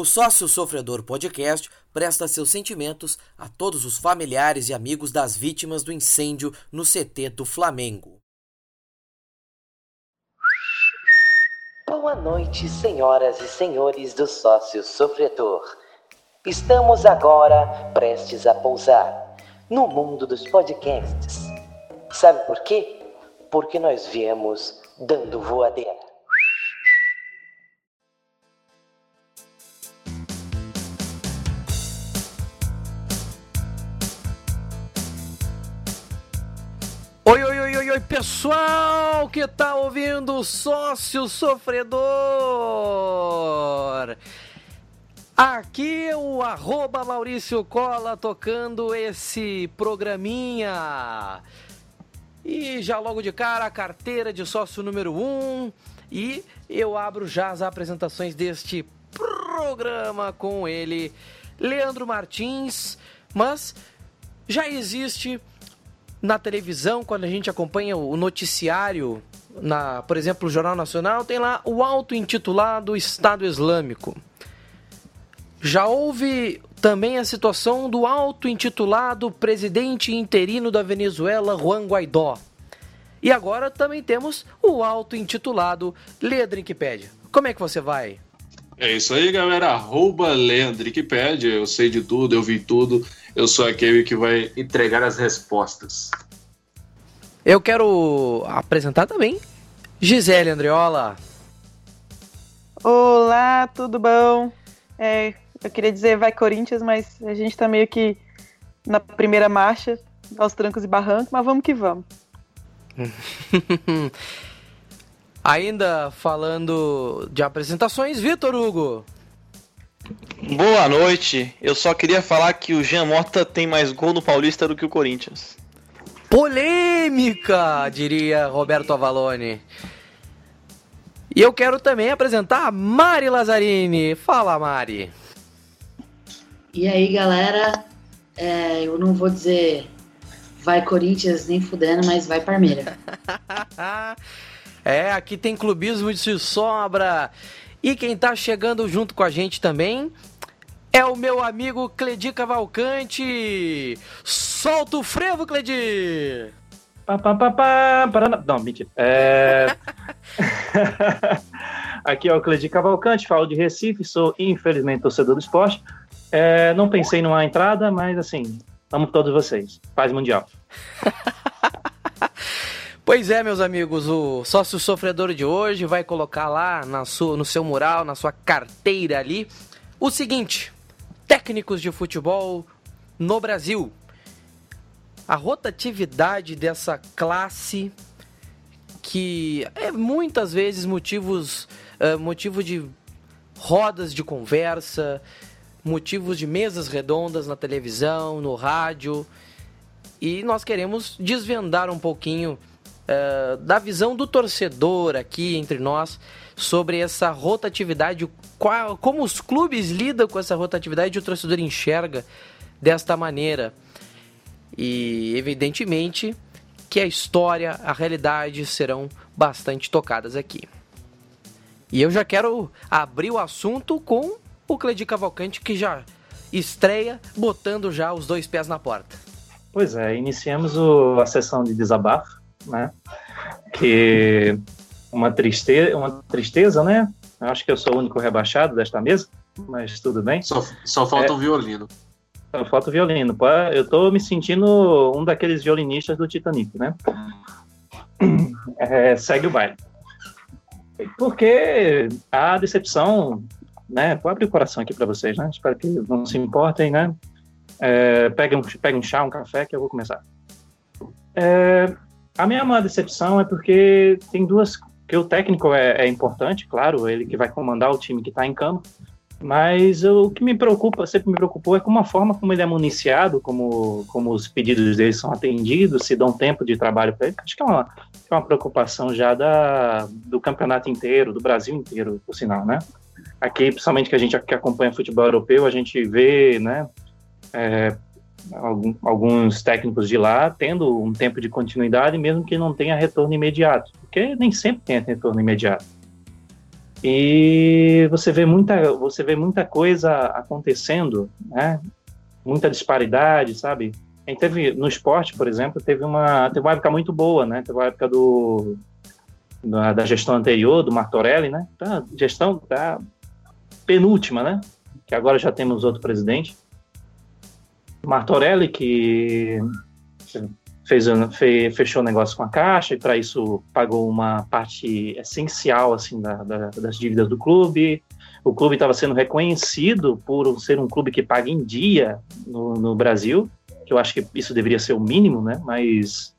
O Sócio Sofredor Podcast presta seus sentimentos a todos os familiares e amigos das vítimas do incêndio no CT do Flamengo. Boa noite, senhoras e senhores do Sócio Sofredor. Estamos agora prestes a pousar no mundo dos podcasts. Sabe por quê? Porque nós viemos dando voadeira. Oi, oi, pessoal que tá ouvindo Sócio Sofredor. Aqui é o arroba Maurício Cola tocando esse programinha. E já logo de cara a carteira de sócio número 1 um, e eu abro já as apresentações deste programa com ele, Leandro Martins, mas já existe na televisão, quando a gente acompanha o noticiário, na, por exemplo, o Jornal Nacional, tem lá o auto-intitulado Estado Islâmico. Já houve também a situação do auto-intitulado presidente interino da Venezuela, Juan Guaidó. E agora também temos o auto-intitulado Leandrinkpédia. Como é que você vai? É isso aí, galera. Arroba Leandrinkpédia. Eu sei de tudo, eu vi tudo eu sou aquele que vai entregar as respostas. Eu quero apresentar também Gisele Andriola. Olá, tudo bom? É, eu queria dizer vai Corinthians, mas a gente tá meio que na primeira marcha, aos trancos e barrancos, mas vamos que vamos. Ainda falando de apresentações, Vitor Hugo. Boa noite. Eu só queria falar que o Jean Mota tem mais gol no Paulista do que o Corinthians. Polêmica, diria Roberto Avalone. E eu quero também apresentar a Mari Lazzarini. Fala, Mari. E aí, galera? É, eu não vou dizer vai Corinthians nem fudendo, mas vai Parmeira. é, aqui tem clubismo de sobra. E quem tá chegando junto com a gente também é o meu amigo Cledi Cavalcante. Solta o frevo, Cledi! Pá, pá, pá, pá, para... Não, mentira. É... Aqui é o Cledi Cavalcante, falo de Recife, sou infelizmente torcedor do esporte. É, não pensei numa entrada, mas assim, amo todos vocês. Paz mundial. Pois é, meus amigos, o sócio sofredor de hoje vai colocar lá na sua, no seu mural, na sua carteira ali, o seguinte: técnicos de futebol no Brasil. A rotatividade dessa classe que é muitas vezes motivos uh, motivo de rodas de conversa, motivos de mesas redondas na televisão, no rádio. E nós queremos desvendar um pouquinho uh, da visão do torcedor aqui entre nós sobre essa rotatividade, qual, como os clubes lidam com essa rotatividade e o torcedor enxerga desta maneira. E evidentemente que a história, a realidade serão bastante tocadas aqui. E eu já quero abrir o assunto com o Cledi Cavalcante que já estreia botando já os dois pés na porta. Pois é, iniciamos o, a sessão de desabafo né? Que uma tristeza, uma tristeza, né? Eu acho que eu sou o único rebaixado desta mesa, mas tudo bem. Só, só falta o é, violino. Só falta o violino. Eu tô me sentindo um daqueles violinistas do Titanic, né? É, segue o baile. Porque a decepção, né? Vou abrir o coração aqui para vocês, né? Espero que não se importem, né? É, peguem, um, um chá, um café, que eu vou começar. É, a minha maior decepção é porque tem duas. que o técnico é, é importante, claro, ele que vai comandar o time que está em campo, mas o que me preocupa, sempre me preocupou, é como a forma como ele é municiado, como, como os pedidos dele são atendidos, se dão tempo de trabalho para ele. Acho que é uma, é uma preocupação já da, do campeonato inteiro, do Brasil inteiro, por sinal, né? Aqui, principalmente que a gente que acompanha futebol europeu, a gente vê, né, é, alguns técnicos de lá tendo um tempo de continuidade, mesmo que não tenha retorno imediato, porque nem sempre tem retorno imediato. E você vê muita, você vê muita coisa acontecendo, né? Muita disparidade, sabe? A gente teve no esporte, por exemplo, teve uma, teve uma época muito boa, né? Teve uma época do da, da gestão anterior, do Martorelli, né? Então, gestão da penúltima, né? Que agora já temos outro presidente. Martorelli, que fez, fechou o negócio com a Caixa e para isso pagou uma parte essencial assim da, da, das dívidas do clube. O clube estava sendo reconhecido por ser um clube que paga em dia no, no, Brasil, que eu acho que isso deveria ser o mínimo, né? Mas,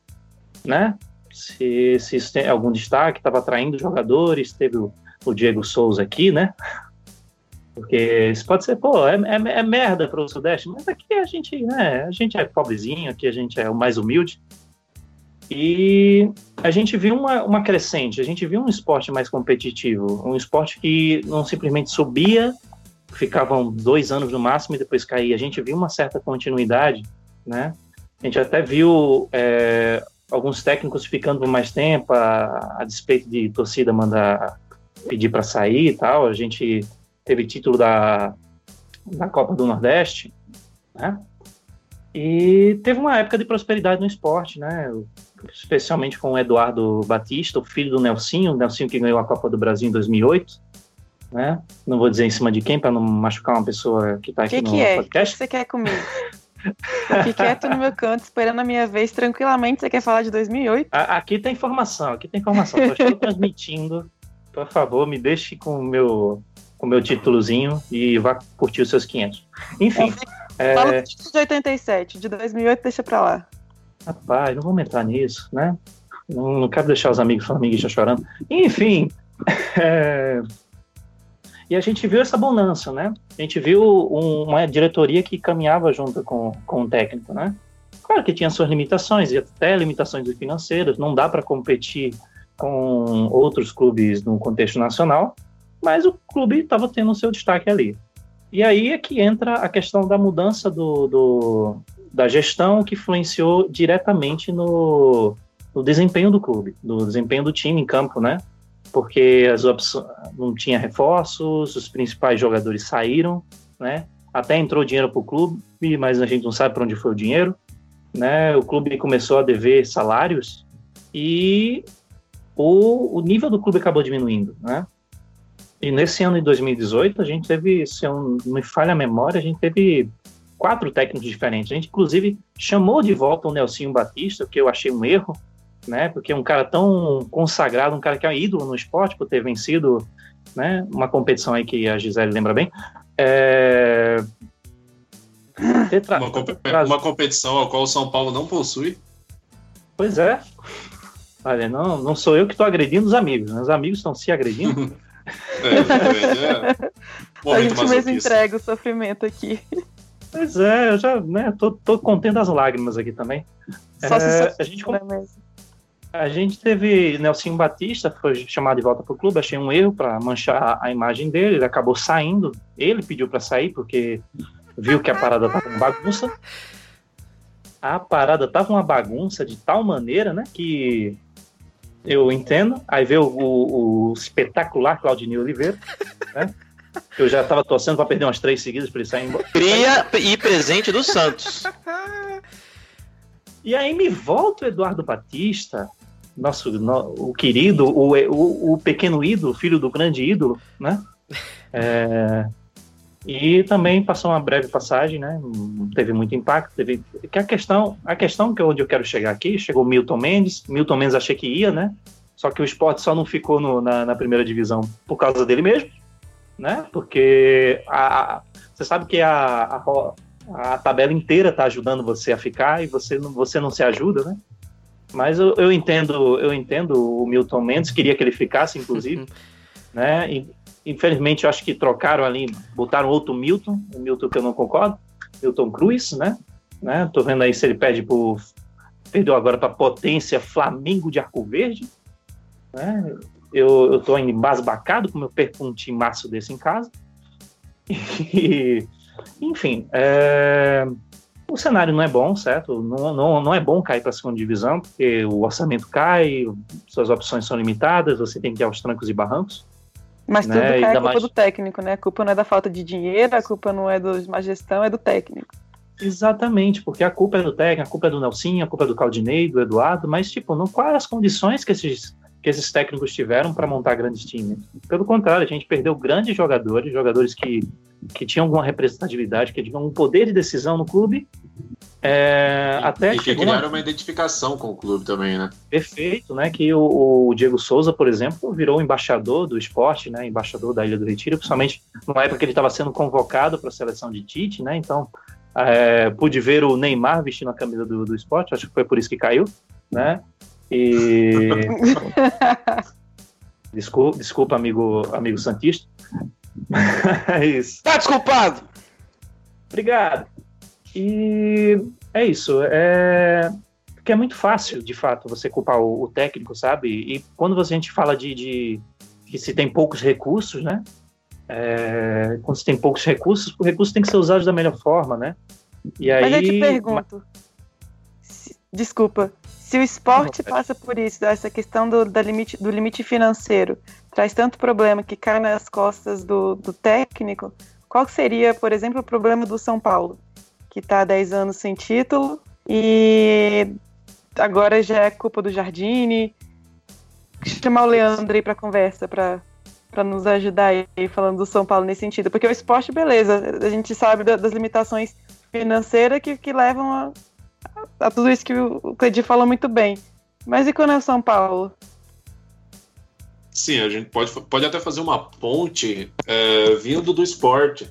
né? Se, se isso tem algum destaque, estava atraindo jogadores, teve o, o Diego Souza aqui, né? Porque isso pode ser, pô, é, é, é merda para o Sudeste, mas aqui a gente, né, a gente é pobrezinho, aqui a gente é o mais humilde. E a gente viu uma, uma crescente, a gente viu um esporte mais competitivo, um esporte que não simplesmente subia, ficavam dois anos no máximo e depois caía. A gente viu uma certa continuidade, né? A gente até viu é, alguns técnicos ficando por mais tempo, a, a despeito de torcida mandar pedir para sair e tal. A gente teve título da, da Copa do Nordeste, né? E teve uma época de prosperidade no esporte, né? Especialmente com o Eduardo Batista, o filho do Nelsinho, o Nelsinho que ganhou a Copa do Brasil em 2008, né? Não vou dizer em cima de quem para não machucar uma pessoa que está aqui que no que é? podcast. O que você quer comigo? Aqui quieto no meu canto, esperando a minha vez tranquilamente. Você quer falar de 2008? Aqui tem informação, aqui tem informação. Estou transmitindo. Por favor, me deixe com o meu com meu títulozinho e vá curtir os seus 500. Enfim. É... Fala título de 87, de 2008 deixa pra lá. Rapaz, não vamos entrar nisso, né? Não, não quero deixar os amigos flamenguistas chorando. Enfim. É... E a gente viu essa bonança, né? A gente viu um, uma diretoria que caminhava junto com, com o técnico, né? Claro que tinha suas limitações, e até limitações financeiras, não dá para competir com outros clubes no contexto nacional, mas o clube estava tendo seu destaque ali. E aí é que entra a questão da mudança do, do da gestão que influenciou diretamente no, no, desempenho do clube, no desempenho do time em campo, né? Porque as opções, não tinha reforços, os principais jogadores saíram, né? Até entrou dinheiro para o clube, mas a gente não sabe para onde foi o dinheiro, né? O clube começou a dever salários e o, o nível do clube acabou diminuindo, né? E nesse ano de 2018, a gente teve, se eu não me falha a memória, a gente teve quatro técnicos diferentes. A gente, inclusive, chamou de volta o Nelsinho Batista, que eu achei um erro, né? Porque um cara tão consagrado, um cara que é um ídolo no esporte por ter vencido né, uma competição aí que a Gisele lembra bem. É... Uma, tra... uma competição a qual o São Paulo não possui. Pois é. Olha, não, não sou eu que estou agredindo os amigos, né? os amigos estão se agredindo. É, é. a gente mesmo entrega o sofrimento aqui. Pois é, eu já né, tô, tô contendo as lágrimas aqui também. Só é, se a gente, mesmo. A gente teve Nelson Batista, foi chamado de volta para o clube, achei um erro para manchar a imagem dele, ele acabou saindo, ele pediu para sair porque viu que a parada estava uma bagunça. A parada estava uma bagunça de tal maneira, né, que eu entendo. Aí veio o, o, o espetacular Claudinei Oliveira, né? Eu já estava torcendo para perder umas três seguidas para ele sair embora. Cria e presente do Santos. E aí me volta o Eduardo Batista, nosso no, o querido, o, o, o, pequeno ídolo, filho do grande ídolo, né? É, e também passou uma breve passagem, né? Não teve muito impacto. Teve que a questão, a questão que é onde eu quero chegar aqui, chegou Milton Mendes. Milton Mendes achei que ia, né? Só que o esporte só não ficou no, na, na, primeira divisão por causa dele mesmo, né? Porque a, a, você sabe que a, a, a tabela inteira está ajudando você a ficar e você não, você não se ajuda, né? Mas eu, eu entendo, eu entendo o Milton Mendes queria que ele ficasse, inclusive, né? E, Infelizmente, eu acho que trocaram ali, botaram outro Milton, o Milton que eu não concordo, Milton Cruz, né? né? Tô vendo aí se ele pede por. Perdeu agora para Potência Flamengo de Arco Verde. Né? Eu, eu tô embasbacado como eu perco um maço desse em casa. E, enfim, é, o cenário não é bom, certo? Não, não, não é bom cair para a segunda divisão, porque o orçamento cai, suas opções são limitadas, você tem que ir aos trancos e barrancos. Mas tudo Né, cai ainda a culpa mais- do técnico, né? A culpa não é da falta de dinheiro, a culpa não é da má gestão, é do técnico. Exatamente, porque a culpa é do técnico, a culpa é do Nelsinho, a culpa é do Caldinei, do Eduardo, mas, tipo, não quais as condições que esses, que esses técnicos tiveram para montar grandes times. Pelo contrário, a gente perdeu grandes jogadores, jogadores que, que tinham alguma representatividade, que tinham um poder de decisão no clube. É, até e que chegou uma- criaram uma identificação com o clube também, né? Perfeito, né? Que o, o Diego Souza, por exemplo, virou embaixador do esporte, né? Embaixador da Ilha do Retiro, principalmente numa época que ele estava sendo convocado para a seleção de Tite, né? Então, é, pude ver o Neymar vestindo a camisa do, do esporte, acho que foi por isso que caiu, né? E desculpa, desculpa amigo, amigo santista. é isso. Tá desculpado! Obrigado. E é isso. É... Porque é muito fácil, de fato, você culpar o, o técnico, sabe? E quando você- a gente fala de, de que se tem poucos recursos, né? É, Quando se tem poucos recursos, o recurso tem que ser usado da melhor forma, né? E aí, Mas eu te pergunto, se- desculpa, se o esporte passa por isso, essa questão do, da limite, do limite financeiro, traz tanto problema que cai nas costas do, do técnico, qual seria, por exemplo, o problema do São Paulo, que está há 10 anos sem título e agora já é culpa do Jardine? Chamar o Leandro aí para conversa, para para nos ajudar aí falando do São Paulo nesse sentido, porque o esporte, beleza, a gente sabe da- das limitações financeiras que, que levam a, a tudo isso que o o Cledir falou muito bem. Mas e quando é o São Paulo? Sim, a gente pode, pode até fazer uma ponte é, vindo do esporte.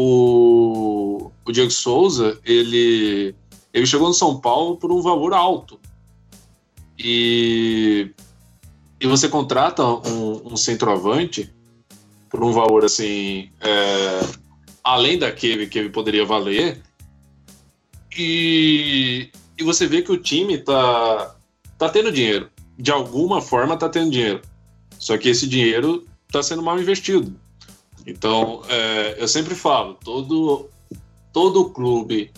O, o Diego Souza, ele, ele chegou no São Paulo por um valor alto. E, e você contrata um, um centroavante por um valor assim, é, além daquele que ele poderia valer. E, e você vê que o time tá, tá tendo dinheiro. De alguma forma tá tendo dinheiro. Só que esse dinheiro está sendo mal investido. Então, é, eu sempre falo, todo, todo clube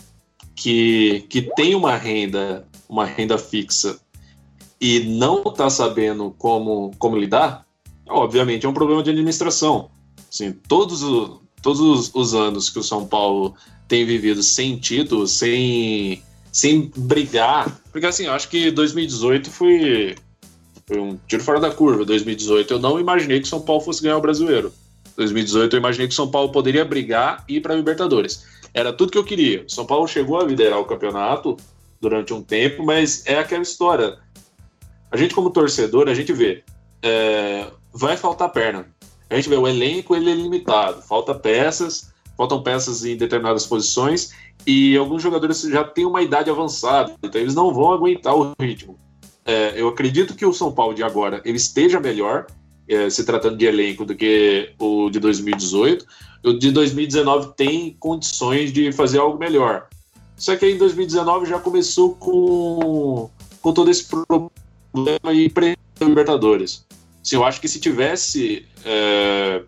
que, que tem uma renda, uma renda fixa e não está sabendo como, como lidar, obviamente é um problema de administração. Assim, todos, todos os, os anos que o São Paulo tem vivido sem título, sem, sem brigar, porque assim, eu acho que 2018 foi, foi um tiro fora da curva. 2018 eu não imaginei que o São Paulo fosse ganhar o brasileiro. 2018 eu imaginei que o São Paulo poderia brigar e ir para a Libertadores. Era tudo que eu queria. O São Paulo chegou a liderar o campeonato durante um tempo, mas é aquela história. A gente, como torcedor, a gente vê. é, vai faltar perna. A gente vê o elenco, ele é limitado. Falta peças, faltam peças em determinadas posições e alguns jogadores já têm uma idade avançada, então eles não vão aguentar o ritmo. É, eu acredito que o São Paulo de agora ele esteja melhor, é, se tratando de elenco, do que o de 2018. O de 2019 tem condições de fazer algo melhor. Só que aí em 2019 já começou com, com todo esse problema e Libertadores. Assim, eu acho que se tivesse é,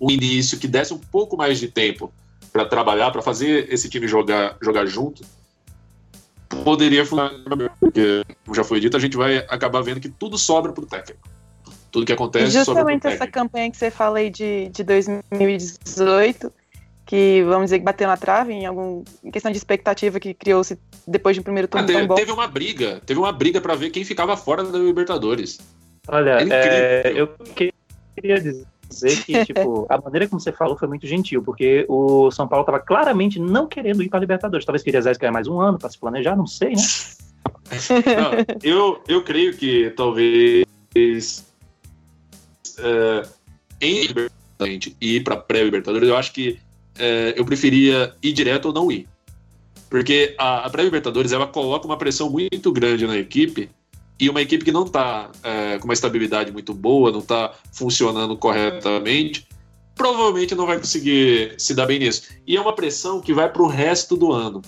um início que desse um pouco mais de tempo para trabalhar, para fazer esse time jogar, jogar junto, poderia funcionar melhor. Porque, como já foi dito, a gente vai acabar vendo que tudo sobra para o técnico. Tudo que E acontece sobra justamente essa campanha que você fala aí de, de 2018, que vamos dizer que bateu na trave em algum em questão de expectativa que criou-se depois de um primeiro Ah, turno teve, tão bom. teve uma briga, teve uma briga para ver quem ficava fora da Libertadores. Olha, É é, incrível. eu queria dizer que, tipo, a maneira como você falou foi muito gentil, porque o São Paulo estava claramente não querendo ir para a Libertadores. Talvez queria ganhar mais um ano para se planejar, não sei, né? Não, eu, eu creio que talvez é, em Libertadores e ir para pré-Libertadores, eu acho que é, eu preferia ir direto ou não ir. Porque a, a pré-Libertadores ela coloca uma pressão muito grande na equipe e uma equipe que não está com uma estabilidade muito boa, não está funcionando corretamente, provavelmente não vai conseguir se dar bem nisso. E é uma pressão que vai para o resto do ano.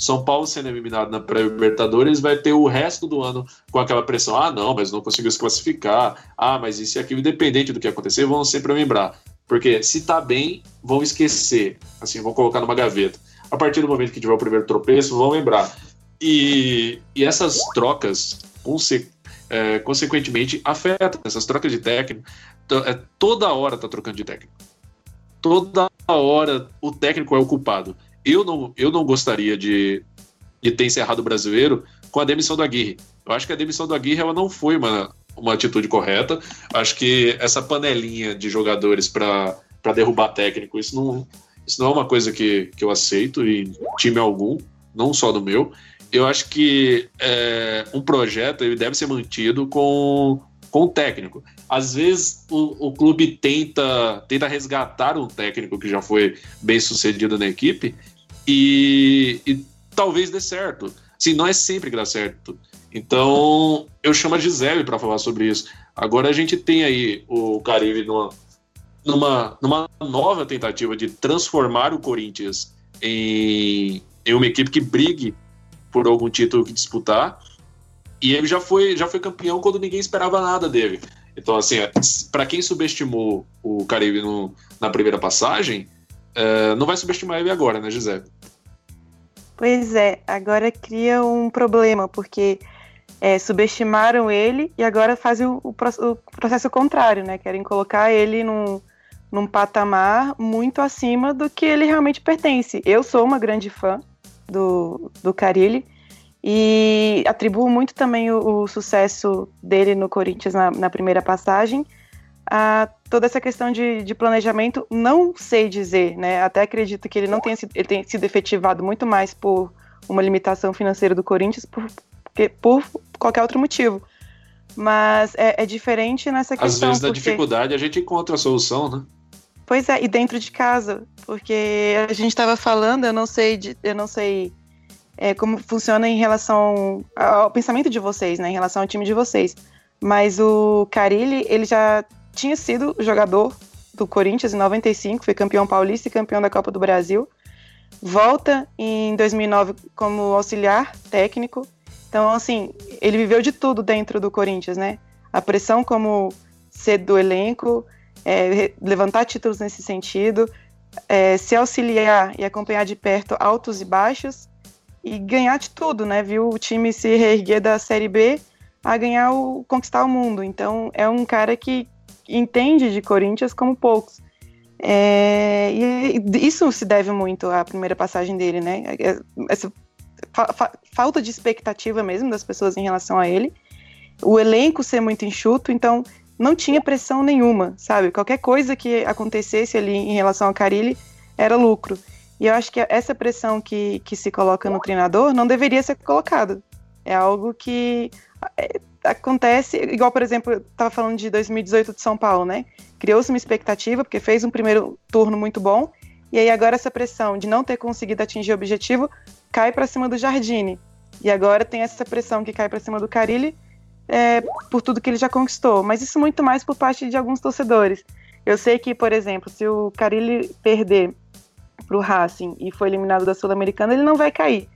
São Paulo sendo eliminado na pré-Libertadores vai ter o resto do ano com aquela pressão. Ah, não, mas não conseguiu se classificar. Ah, mas isso e aquilo, independente do que acontecer, vão sempre lembrar. Porque se tá bem, vão esquecer. Assim, vão colocar numa gaveta. A partir do momento que tiver o primeiro tropeço, vão lembrar. E, e essas trocas, conse- é, consequentemente, afetam essas trocas de técnico. é, toda hora tá trocando de técnico. Toda hora o técnico é o culpado. Eu não, eu não gostaria de, de ter encerrado o brasileiro com a demissão do Aguirre. Eu acho que a demissão do Aguirre ela não foi uma, uma atitude correta. Acho que essa panelinha de jogadores para derrubar técnico, isso não, isso não é uma coisa que, que eu aceito em time algum, não só do meu. Eu acho que é, um projeto ele deve ser mantido com, com o técnico. Às vezes o, o clube tenta, tenta resgatar um técnico que já foi bem sucedido na equipe e, e talvez dê certo. Sim, não é sempre que dá certo. Então, eu chamo a Gisele para falar sobre isso. Agora a gente tem aí o Caribe numa, numa, numa nova tentativa de transformar o Corinthians em, em uma equipe que brigue por algum título que disputar. E ele já foi, já foi campeão quando ninguém esperava nada dele. Então, assim, para quem subestimou o Caribe no, na primeira passagem, é, não vai subestimar ele agora, né, Gisele? Pois é, agora cria um problema, porque é, subestimaram ele e agora fazem o, o, o, processo contrário, né? Querem colocar ele num, num patamar muito acima do que ele realmente pertence. Eu sou uma grande fã do, do Carilli e atribuo muito também o, o sucesso dele no Corinthians na, na, primeira passagem a toda essa questão de, de, planejamento. Não sei dizer, né? Até acredito que ele não tenha sido, ele tenha sido efetivado muito mais por uma limitação financeira do Corinthians por, por qualquer outro motivo. Mas é, é diferente nessa questão. Às vezes, na porque... dificuldade, a gente encontra a solução, né? Pois é, e dentro de casa, porque a gente estava falando, eu não sei, de, eu não sei é, como funciona em relação ao pensamento de vocês, né, em relação ao time de vocês. Mas o Carilli, ele já tinha sido jogador do Corinthians em 95, foi campeão paulista e campeão da Copa do Brasil. Volta em 2009 como auxiliar técnico então, assim, ele viveu de tudo dentro do Corinthians, né? A pressão como ser do elenco, é, levantar títulos nesse sentido, é, se auxiliar e acompanhar de perto altos e baixos e ganhar de tudo, né? Viu o time se reerguer da Série B a ganhar o conquistar o mundo. Então, é um cara que entende de Corinthians como poucos. É, e isso se deve muito à primeira passagem dele, né? Essa fa fa falta de expectativa mesmo das pessoas em relação a ele. O elenco ser muito enxuto, então não tinha pressão nenhuma, sabe? Qualquer coisa que acontecesse ali em relação ao Carilli era lucro. E eu acho que essa pressão que, que se coloca no treinador não deveria ser colocada. É algo que acontece, igual, por exemplo, eu estava falando de 2018 de São Paulo, né? Criou-se uma expectativa, porque fez um primeiro turno muito bom, e aí agora essa pressão de não ter conseguido atingir o objetivo cai para cima do Jardine. E agora tem essa pressão que cai para cima do Carilli é, por tudo que ele já conquistou. Mas isso muito mais por parte de alguns torcedores. Eu sei que, por exemplo, se o Carilli perder para o Racing e for eliminado da Sul-Americana, ele não vai cair.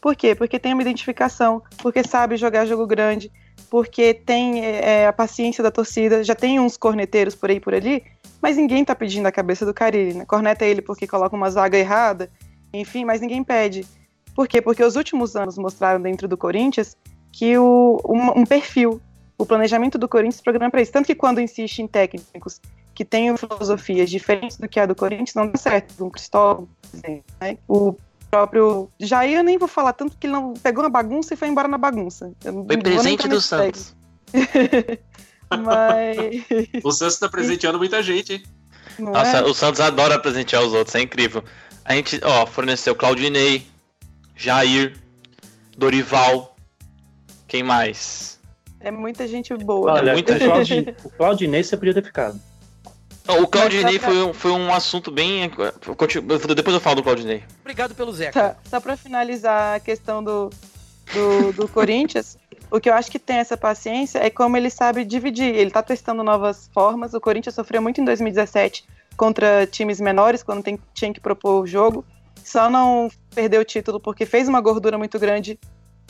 Por quê? Porque tem uma identificação, porque sabe jogar jogo grande, porque tem é, a paciência da torcida, já tem uns corneteiros por aí por ali, mas ninguém tá pedindo a cabeça do Carilli, né? Corneta ele porque coloca uma zaga errada, enfim, mas ninguém pede. Por quê? Porque os últimos anos mostraram dentro do Corinthians que o, um, um perfil, o planejamento do Corinthians programa para isso. Tanto que quando insiste em técnicos que tenham filosofias diferentes do que a do Corinthians, não dá certo. Um Cristóvão, por exemplo, né? O próprio Jair, eu nem vou falar tanto que ele não pegou uma bagunça e foi embora na bagunça. foi presente do Santos. Mas... o Santos está presenteando muita gente, hein? Nossa, é? o Santos adora presentear os outros, é incrível. A gente, ó, forneceu Claudinei, Jair, Dorival, quem mais? É muita gente boa. Olha, muita gente. O Claudinei você podia ter ficado. O Claudinei pra... foi, um, foi um assunto bem. Depois eu falo do Claudinei. Obrigado pelo Zeca. Tá, só pra finalizar a questão do, do, do Corinthians, o que eu acho que tem essa paciência é como ele sabe dividir. Ele tá testando novas formas. O Corinthians sofreu muito em 2017 contra times menores, quando tem, tinha que propor o jogo só não perdeu o título porque fez uma gordura muito grande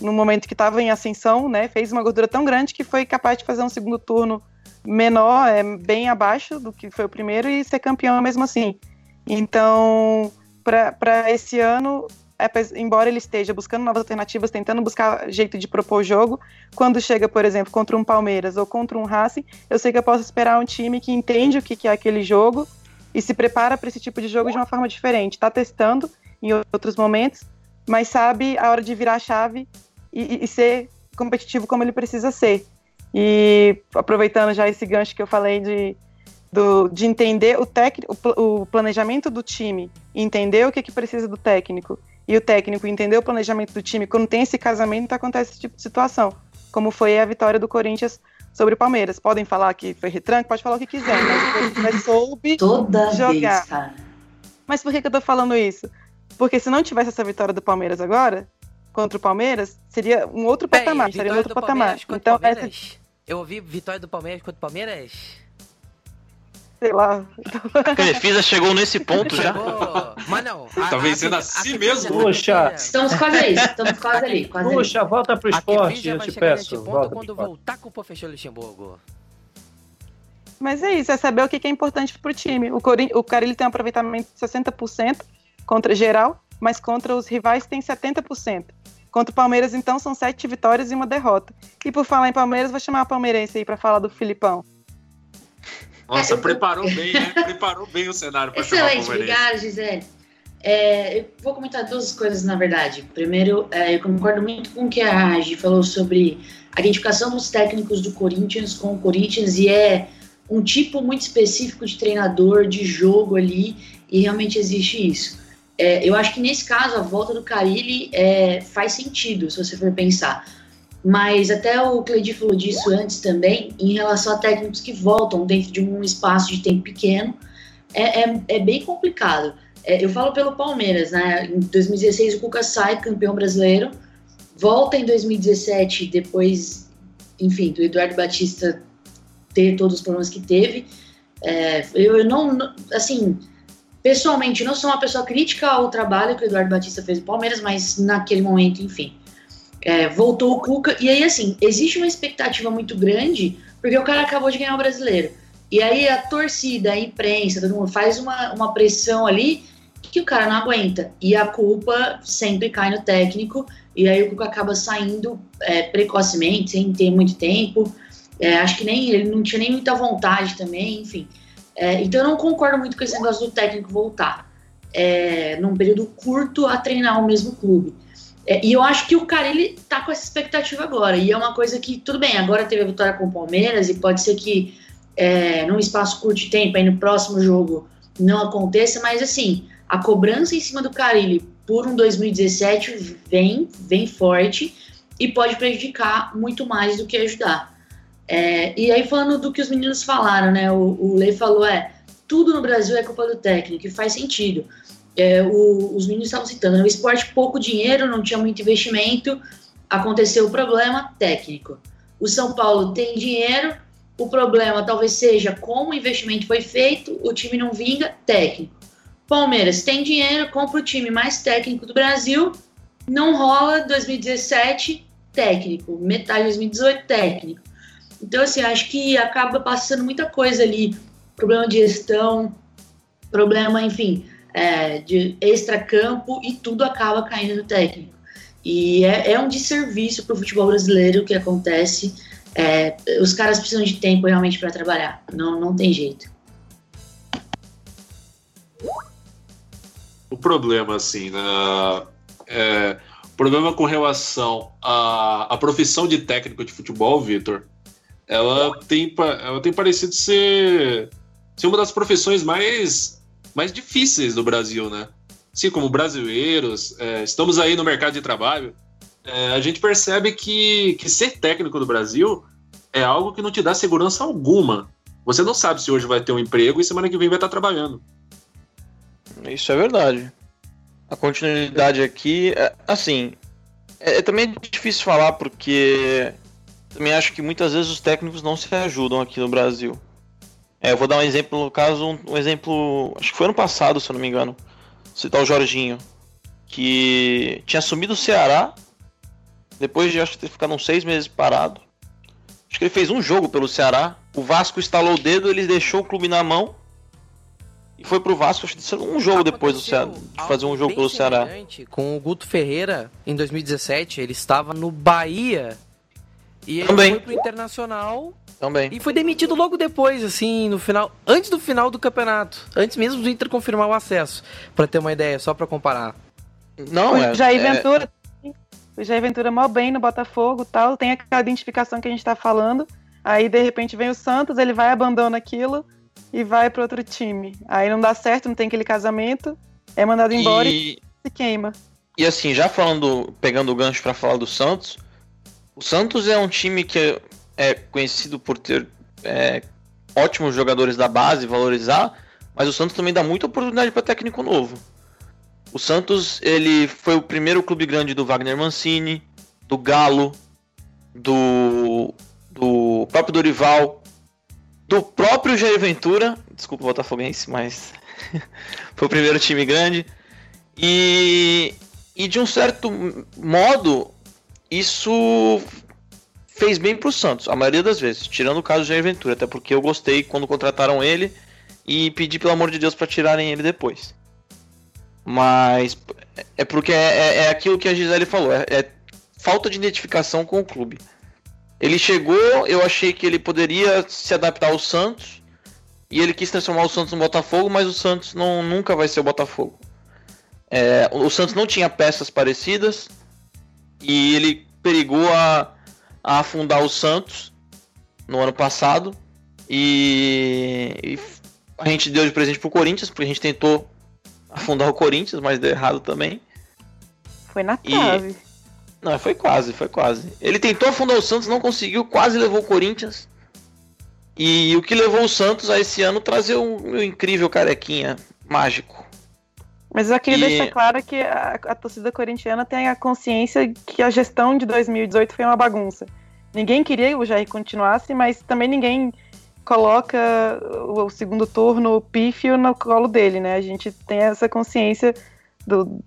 no momento que estava em ascensão, né? Fez uma gordura tão grande que foi capaz de fazer um segundo turno menor, é, bem abaixo do que foi o primeiro e ser campeão mesmo assim. Então, para esse ano, apes- embora ele esteja buscando novas alternativas, tentando buscar jeito de propor o jogo, quando chega, por exemplo, contra um Palmeiras ou contra um Racing, eu sei que eu posso esperar um time que entende o que é aquele jogo e se prepara para esse tipo de jogo de uma forma diferente. Está testando em outros momentos, mas sabe a hora de virar a chave e- e ser competitivo como ele precisa ser. E aproveitando já esse gancho que eu falei de, do- de entender o, tec, o, pl- o planejamento do time, entender o que, que precisa do técnico, e o técnico entender o planejamento do time, quando tem esse casamento, acontece esse tipo de situação. Como foi a vitória do Corinthians sobre o Palmeiras. Podem falar que foi retranco, pode falar o que quiser, mas o Corinthians soube Toda Jogar. vez, cara. mas por que, que eu tô falando isso? Porque se não tivesse essa vitória do Palmeiras agora, contra o Palmeiras, seria um outro Peraí, patamar, seria um outro patamar. Então, essa, Palmeiras? Eu ouvi vitória do Palmeiras contra o Palmeiras? sei lá. A Crefisa chegou nesse ponto já. Chegou. Mas não. a- Tá a- vencendo a- a si mesmo? Poxa. Estamos quase ali, estamos quase ali, quase ali. Puxa, volta pro esporte, eu te nesse peço. ponto Volta quando voltar com o professor Luxemburgo. Mas é isso, é saber o que é importante pro time. O, Corin... o Carilli tem um aproveitamento de 60% contra geral, mas contra os rivais tem 70%. Contra o Palmeiras, então, são sete vitórias e uma derrota. E por falar em Palmeiras, vou chamar a palmeirense aí pra falar do Filipão. Nossa, É, preparou bem, né? Preparou bem o cenário para chamar o Excelente, Palmeirense. obrigada, Gisele. É, eu vou comentar duas coisas, na verdade. Primeiro, é, eu concordo muito com o que a Gi falou sobre a identificação dos técnicos do Corinthians com o Corinthians e é um tipo muito específico de treinador, de jogo ali, e realmente existe isso. É, eu acho que nesse caso a volta do Carilli é, faz sentido, se você for pensar. Mas até o Cleidi falou disso antes também, em relação a técnicos que voltam dentro de um espaço de tempo pequeno, é, é, é bem complicado. É, eu falo pelo Palmeiras, né? Em 2016 o Cuca sai campeão brasileiro, volta em 2017 depois, enfim, do Eduardo Batista ter todos os problemas que teve. É, eu, eu não- assim, pessoalmente, não sou uma pessoa crítica ao trabalho que o Eduardo Batista fez no Palmeiras, mas naquele momento, enfim. É, voltou o Cuca, e aí, assim, existe uma expectativa muito grande, porque o cara acabou de ganhar o brasileiro. E aí a torcida, a imprensa, todo mundo faz uma, uma pressão ali que o cara não aguenta. E a culpa sempre cai no técnico, e aí o Cuca acaba saindo é, precocemente, sem ter muito tempo. É, acho que nem ele não tinha nem muita vontade também, enfim. É, então eu não concordo muito com esse negócio do técnico voltar é, num período curto a treinar o mesmo clube. É, e eu acho que o cara ele tá com essa expectativa agora. E é uma coisa que, tudo bem, agora teve a vitória com o Palmeiras e pode ser que é, num espaço curto de tempo, aí no próximo jogo não aconteça, mas assim, a cobrança em cima do Carilli por um 2017 vem, vem forte e pode prejudicar muito mais do que ajudar. É, e aí, falando do que os meninos falaram, né? O, o Lei falou: é, tudo no Brasil é culpa do técnico, e faz sentido. É, o- os meninos estavam citando, né, o esporte pouco dinheiro, não tinha muito investimento, aconteceu o problema técnico. O São Paulo tem dinheiro, o problema talvez seja como o investimento foi feito, o time não vinga, técnico. Palmeiras tem dinheiro, compra o time mais técnico do Brasil, não rola 2017, técnico. Metade de 2018, técnico. Então, assim, acho que acaba passando muita coisa ali. Problema de gestão, problema, enfim, é, de extra-campo e tudo acaba caindo no técnico. E é, é um desserviço para o futebol brasileiro que acontece. É, os caras precisam de tempo realmente para trabalhar. Não, não tem jeito. O problema, assim, na, é, o problema com relação à, à profissão de técnico de futebol, Vitor, ela tem, ela tem parecido ser, ser uma das profissões mais, mais difíceis do Brasil, né? Assim, como brasileiros, é, estamos aí no mercado de trabalho, é, a gente percebe que, que ser técnico do Brasil é algo que não te dá segurança alguma. Você não sabe se hoje vai ter um emprego e semana que vem vai estar trabalhando. Isso é verdade. A continuidade aqui, é, assim, é, é também difícil falar porque também acho que muitas vezes os técnicos não se ajudam aqui no Brasil. É, eu vou dar um exemplo, no caso, um, um exemplo, acho que foi ano passado, se eu não me engano, citar o Jorginho, que tinha assumido o Ceará, depois de acho que ter ficado uns seis meses parado. Acho que ele fez um jogo pelo Ceará, o Vasco estalou o dedo, ele deixou o clube na mão e foi pro Vasco acho que um jogo depois do Ceará, de fazer um jogo pelo Ceará. Com o Guto Ferreira em 2017, ele estava no Bahia e ele Também. foi pro Internacional Também. e foi demitido logo depois, assim, no final, antes do final do campeonato, antes mesmo do Inter confirmar o acesso, Pra ter uma ideia, só pra comparar. Não, o é, Jair é- Ventura. O Jair Ventura mal bem no Botafogo tal. Tem aquela identificação que a gente tá falando. Aí, de repente, vem o Santos, ele vai, abandona aquilo e vai para outro time. Aí não dá certo, não tem aquele casamento, é mandado embora e, e, se queima. e assim, já falando, pegando o gancho pra falar do Santos, o Santos é um time que é, conhecido por ter é, ótimos jogadores da base, valorizar, mas o Santos também dá muita oportunidade para técnico novo. O Santos, ele foi o primeiro clube grande do Wagner Mancini, do Galo, do, do próprio Dorival, do próprio Jair Ventura, desculpa o Botafoguense, mas foi o primeiro time grande. E, e de um certo modo, isso fez bem pro Santos, a maioria das vezes, tirando o caso do Jair Ventura, até porque eu gostei quando contrataram ele e pedi pelo amor de Deus para tirarem ele depois. Mas é porque é, é- é aquilo que a Gisele falou, é, é falta de identificação com o clube. Ele chegou, eu achei que ele poderia se adaptar ao Santos e ele quis transformar o Santos no Botafogo, mas o Santos não, nunca vai ser o Botafogo. É, o Santos não tinha peças parecidas e ele perigou a, a afundar o Santos no ano passado e, e a gente deu de presente pro Corinthians porque a gente tentou afundar o Corinthians, mas deu errado também. Foi na E- trave. Não, foi quase, foi quase. Ele tentou afundar o Santos, não conseguiu, quase levou o Corinthians. E o que levou o Santos a esse ano trazer um, um incrível carequinha mágico. Mas eu queria E- deixar claro que a, a torcida corintiana tem a consciência que a gestão de 2018 foi uma bagunça. Ninguém queria que o Jair continuasse, mas também ninguém coloca o, o segundo turno, o pífio, no colo dele, né? A gente tem essa consciência do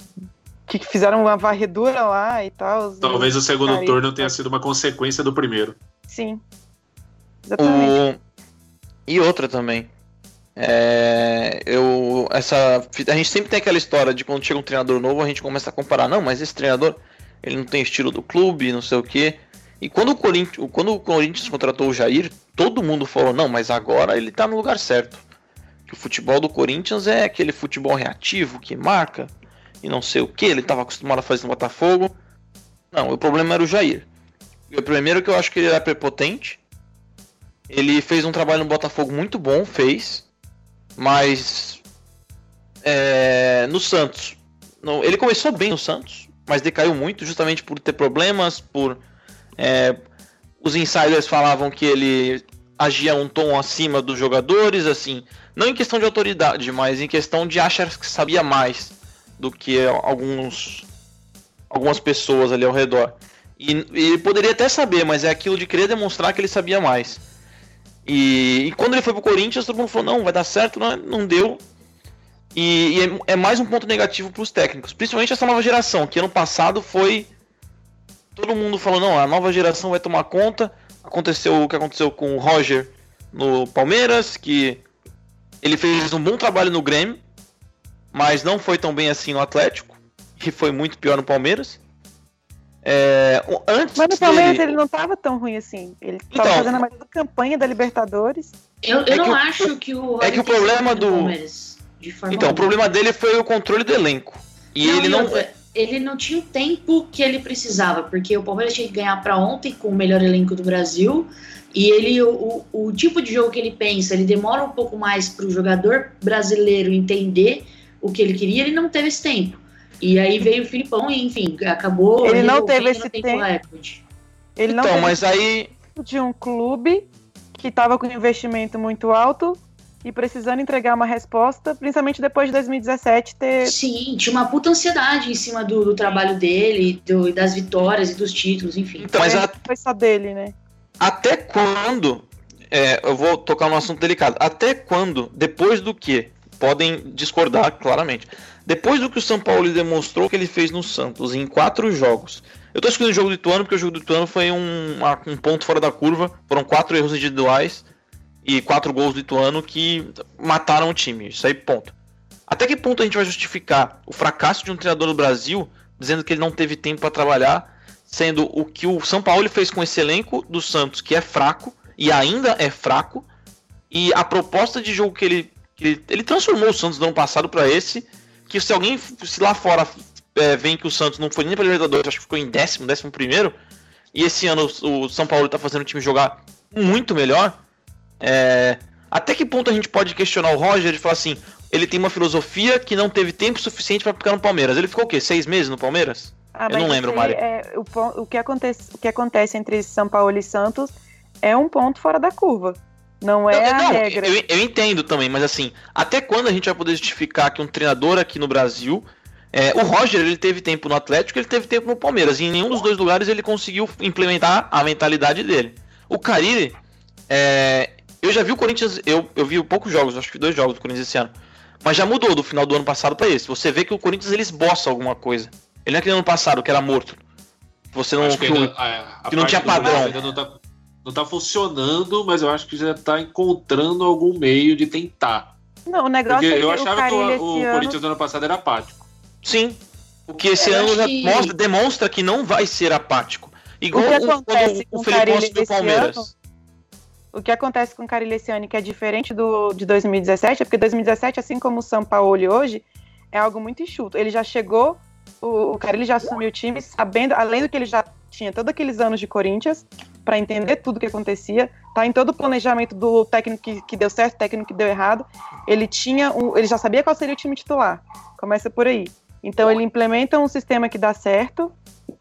que fizeram uma varredura lá e tal. Talvez o segundo turno tenha sido uma consequência do primeiro. Sim. Exatamente. O... E outra também. É, eu essa a gente sempre tem aquela história de quando chega um treinador novo a gente começa a comparar não mas esse treinador ele não tem estilo do clube não sei o que e quando o Corinthians quando o Corinthians contratou o Jair todo mundo falou não mas agora ele tá no lugar certo. Que o futebol do Corinthians é aquele futebol reativo que marca e não sei o que ele estava acostumado a fazer no Botafogo. Não o problema era o Jair. O primeiro que eu acho que ele era prepotente ele fez um trabalho no Botafogo muito bom, fez, mas é, no Santos, no- ele começou bem no Santos, mas decaiu muito justamente por ter problemas, por é, os insiders falavam que ele agia um tom acima dos jogadores, assim, não em questão de autoridade, mas em questão de achar que sabia mais do que alguns algumas pessoas ali ao redor. E, ele poderia até saber, mas é aquilo de querer demonstrar que ele sabia mais. E, e quando ele foi pro Corinthians, todo mundo falou, não, vai dar certo, não, não deu. E, e é, é mais um ponto negativo para os técnicos, principalmente essa nova geração, que ano passado foi. Todo mundo falou, não, a nova geração vai tomar conta. Aconteceu o que aconteceu com o Roger no Palmeiras, que ele fez um bom trabalho no Grêmio, mas não foi tão bem assim no Atlético, que foi muito pior no Palmeiras. É, o- antes Mas no Palmeiras dele- ele não tava tão ruim assim. Ele tava Então- fazendo a melhor campanha da Libertadores. Eu, eu É não que o- acho que o é que o problema do- Palmeiras, de forma Então, o problema dele foi o controle do elenco. E ele e não. ele não tinha o tempo que ele precisava, porque o Palmeiras tinha que ganhar para ontem com o melhor elenco do Brasil. E ele, o, o, o tipo de jogo que ele pensa, ele demora um pouco mais para o jogador brasileiro entender o que ele queria, ele não teve esse tempo. E aí veio o Filipão e, enfim, acabou. Ele não teve esse tempo tempo. recorde. Ele não Então, teve mas aí. de um clube que tava com um investimento muito alto e precisando entregar uma resposta, principalmente depois de 2017 ter Sim, tinha uma puta ansiedade em cima do, do trabalho dele, do, das vitórias e dos títulos, enfim. Então, mas a- foi só dele, né? até quando. é, eu vou tocar num assunto delicado. Até quando, depois do que? Podem discordar, claramente. Depois do que o São Paulo demonstrou que ele fez no Santos em quatro jogos. Eu tô escolhendo o jogo do Ituano porque o jogo do Ituano foi um, um ponto fora da curva. Foram quatro erros individuais. e quatro gols do Ituano que mataram o time. Isso aí, ponto. Até que ponto a gente vai justificar o fracasso de um treinador do Brasil dizendo que ele não teve tempo para trabalhar, sendo o que o São Paulo fez com esse elenco do Santos, que é fraco e ainda é fraco, e a proposta de jogo que ele que ele, ele transformou o Santos no ano passado para esse, que se alguém se lá fora é, vem que o Santos não foi nem para Libertadores, acho que ficou em décimo, décimo primeiro, e esse ano o, o São Paulo está fazendo o time jogar muito melhor. É, até que ponto a gente pode questionar o Roger e falar assim, ele tem uma filosofia que não teve tempo suficiente para ficar no Palmeiras. Ele ficou o quê? Seis meses no Palmeiras? Ah, Eu não lembro, Mário. É, o, o, que acontece, o que acontece entre São Paulo e Santos é um ponto fora da curva. Não é Não, a não, regra. Eu, eu entendo também, mas assim, até quando a gente vai poder justificar que um treinador aqui no Brasil. é, o Roger ele teve tempo no Atlético, ele teve tempo no Palmeiras. E em nenhum dos dois lugares ele conseguiu implementar a mentalidade dele. O Carille, é, eu já vi o Corinthians, eu, eu vi poucos jogos, acho que dois jogos do Corinthians esse ano. Mas já mudou do final do ano passado para esse. Você vê que o Corinthians ele esboça alguma coisa. Ele não é que nem ano passado, que era morto. Você não. Acho que, que o- ainda, a, a que não tinha padrão. Ainda não tá, não tá funcionando, mas eu acho que já tá encontrando algum meio de tentar. Não, o negócio Porque é que eu o achava que o, o ano... Corinthians do ano passado era apático. Sim. O que esse Eu ano já que- mostra- demonstra que não vai ser apático. Igual O que o, acontece quando com o o o esse Palmeiras. ano? O que acontece com o Carille esse ano, que é diferente do de 2017, é porque 2017, assim como o São Paulo hoje, é algo muito enxuto. Ele já chegou, o, o Carille já assumiu o time, sabendo, além do que ele já tinha todos aqueles anos de Corinthians, para entender tudo o que acontecia, tá em todo o planejamento do técnico que, que deu certo, técnico que deu errado. Ele tinha, um, ele já sabia qual seria o time titular. Começa por aí. Então ele implementa um sistema que dá certo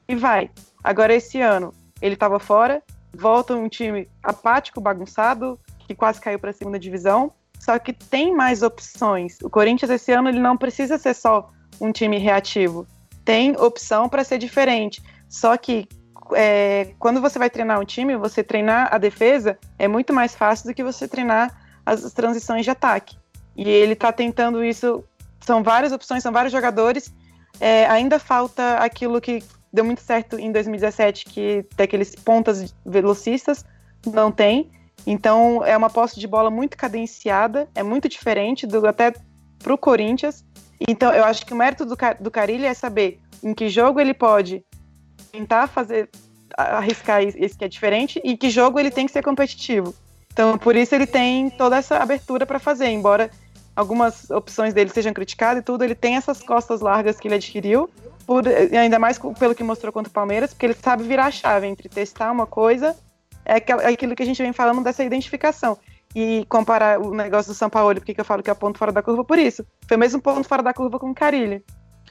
e vai. Agora esse ano ele estava fora, volta um time apático, bagunçado, que quase caiu para a segunda divisão. Só que tem mais opções. O Corinthians esse ano ele não precisa ser só um time reativo. Tem opção para ser diferente. Só que é, quando você vai treinar um time, você treinar a defesa é muito mais fácil do que você treinar as, transições de ataque. E ele está tentando isso. São várias opções, são vários jogadores. É, ainda falta aquilo que deu muito certo em 2017, que tem aqueles pontas velocistas, não tem. Então é uma posse de bola muito cadenciada, é muito diferente do até pro Corinthians. Então eu acho que o mérito do, Ca- do Carilli é saber em que jogo ele pode tentar fazer arriscar is- esse que é diferente e que jogo ele tem que ser competitivo. Então por isso ele tem toda essa abertura para fazer, embora algumas opções dele sejam criticadas e tudo, ele tem essas costas largas que ele adquiriu, por, ainda mais pelo que mostrou contra o Palmeiras, porque ele sabe virar a chave entre testar uma coisa, é é aquilo que a gente vem falando dessa identificação. E comparar o negócio do São Paulo, porque que eu falo que é ponto fora da curva por isso. Foi mesmo ponto fora da curva com o Carilli.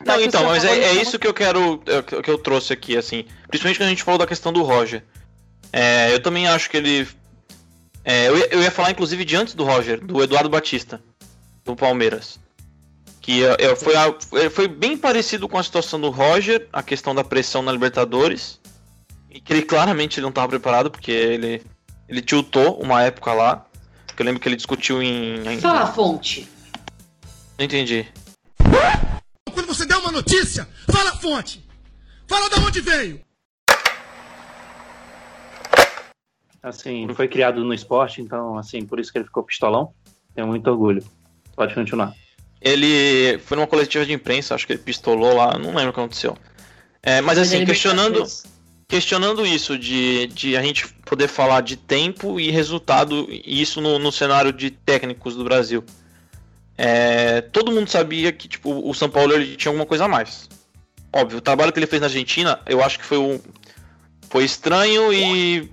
Não, então, mas é, é isso que eu quero. é, que eu trouxe aqui, assim. Principalmente quando a gente falou da questão do Roger. É, eu também acho que ele. é, eu, ia, eu ia falar, inclusive, de antes do Roger, do Eduardo Batista, do Palmeiras. Que é, é, foi, a- foi- foi bem parecido com a situação do Roger, a questão da pressão na Libertadores. E que ele claramente não estava preparado, porque ele, ele tiltou uma época lá. Que eu lembro que ele discutiu em. em- Fala a fonte. Não entendi. Uma notícia, fala a fonte. Fala de onde veio. Assim, foi criado no esporte, então, assim, por isso que ele ficou pistolão. Tenho muito orgulho. Pode continuar. Ele foi numa coletiva de imprensa, acho que ele pistolou lá, não lembro o que aconteceu. É, mas assim, questionando, questionando isso, de, de a gente poder falar de tempo e resultado, e isso no, no cenário de técnicos do Brasil. É, todo mundo sabia que tipo, o São Paulo ele tinha alguma coisa a mais. Óbvio, o trabalho que ele fez na Argentina, eu acho que foi, um, foi estranho e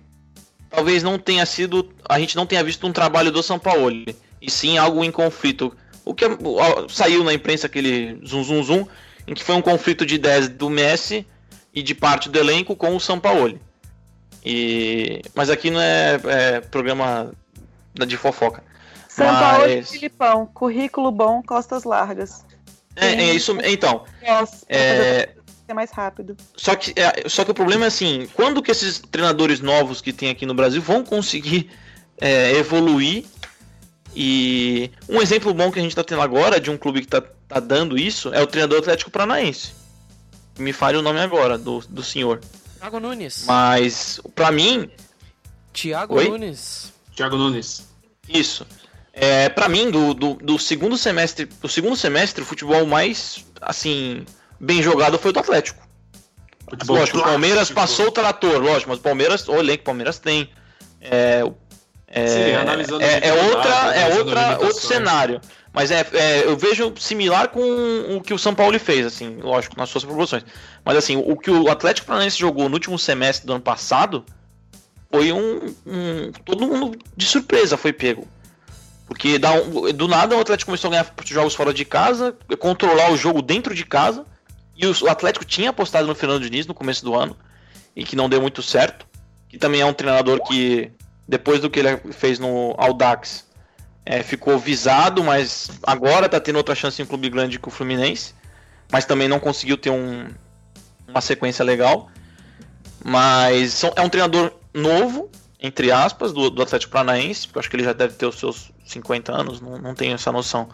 talvez não tenha sido. A gente não tenha visto um trabalho do São Paulo, e sim algo em conflito. O que ó, saiu na imprensa aquele zum zum zum, em que foi um conflito de ideias do Messi e de parte do elenco com o São Paulo. E mas aqui não é, é programa de fofoca. São Paulo e Mas- Filipão, currículo bom, costas largas. É, é isso. Então, Nossa, é, ser mais rápido. Só que, é, só que o problema é assim, quando que esses treinadores novos que tem aqui no Brasil vão conseguir é, evoluir? E um exemplo bom que a gente tá tendo agora de um clube que tá, tá dando isso é o treinador Atlético Paranaense. Me fale o nome agora do, do senhor. Thiago Nunes. Mas, pra mim, Thiago Oi? Nunes. Thiago Nunes. Isso. É, para mim, do, do, do, segundo semestre, do segundo semestre, o futebol mais assim bem jogado foi o do Atlético. Futebol lógico, o Palmeiras passou o trator, lógico, mas o Palmeiras, olha que o Palmeiras tem. É, é, Sim, é, é outra, é outra, outro cenário. Mas é, é, eu vejo similar com o que o São Paulo fez, assim, lógico, nas suas proporções. Mas assim, o que o Atlético Paranaense jogou no último semestre do ano passado foi um, um todo mundo de surpresa foi pego. Porque um, do nada o Atlético começou a ganhar jogos fora de casa, controlar o jogo dentro de casa. E o Atlético tinha apostado no Fernando Diniz no começo do ano e que não deu muito certo. Que também é um treinador que, depois do que ele fez no Audax, é, ficou visado, mas agora está tendo outra chance em um clube grande que o Fluminense. Mas também não conseguiu ter um, uma sequência legal. Mas são, é um treinador novo, entre aspas, do, do Atlético Paranaense, porque eu acho que ele já deve ter os seus 50 anos, não, não tenho essa noção.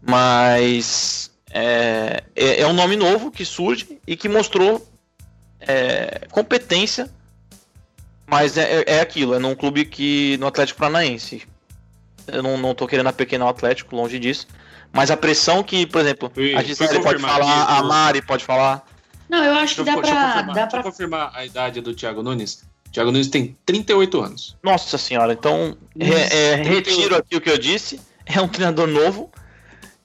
Mas é, é, é um nome novo que surge e que mostrou é, competência, mas é, é, é aquilo, é num clube que. no Atlético Paranaense. Eu não, não tô querendo apequenar o Atlético, longe disso. Mas a pressão que, por exemplo, a Gisele pode falar, a Mari pode falar. Não, eu acho que dá pra. Dá pra... confirmar a idade do Thiago Nunes. Thiago Nunes tem 38 anos. Nossa senhora, então é, é, retiro aqui o que eu disse. É um treinador novo.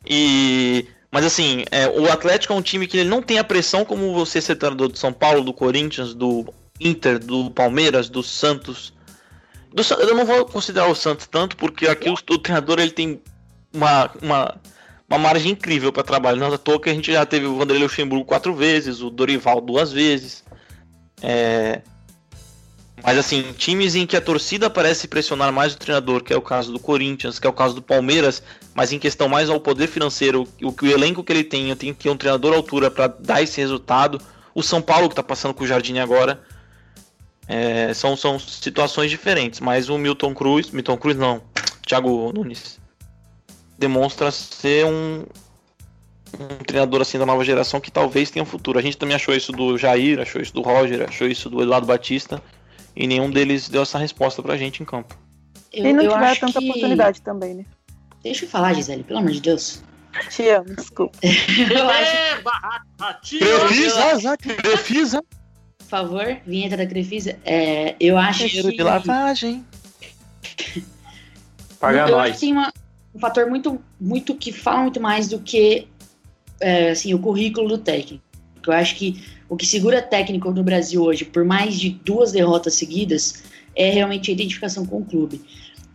E. Mas assim, é, o Atlético é um time que ele não tem a pressão como você ser treinador do São Paulo, do Corinthians, do Inter, do Palmeiras, do Santos. Do, eu não vou considerar o Santos tanto, porque aqui o, o treinador ele tem uma, uma, uma margem incrível para trabalho. Não é à toa que a gente já teve o Vanderlei Luxemburgo quatro vezes, o Dorival duas vezes. É, mas assim, times em que a torcida parece pressionar mais o treinador, que é o caso do Corinthians, que é o caso do Palmeiras, mas em questão mais ao poder financeiro, o que o elenco que ele tem, tem que ter um treinador à altura para dar esse resultado. O São Paulo que está passando com o Jardim agora. É, são, são situações diferentes, mas o Milton Cruz, Milton Cruz não, Thiago Nunes demonstra ser um, um treinador assim da nova geração que talvez tenha um futuro. A gente também achou isso do Jair, achou isso do Roger, achou isso do Eduardo Batista e nenhum deles deu essa resposta pra gente em campo. Eu, e não tiver tanta que... oportunidade também, né? Deixa eu falar, Gisele, pelo amor de Deus. Te amo, desculpa. eu acho. Crefisa, Crefisa. Por favor, vinheta da Crefisa. É, eu acho Cheiro que... de lavagem. Paga eu nós. Acho que tem uma, um fator muito, muito que fala muito mais do que é, assim, o currículo do técnico. Eu acho que o que segura técnico no Brasil hoje, por mais de duas derrotas seguidas, é realmente a identificação com o clube.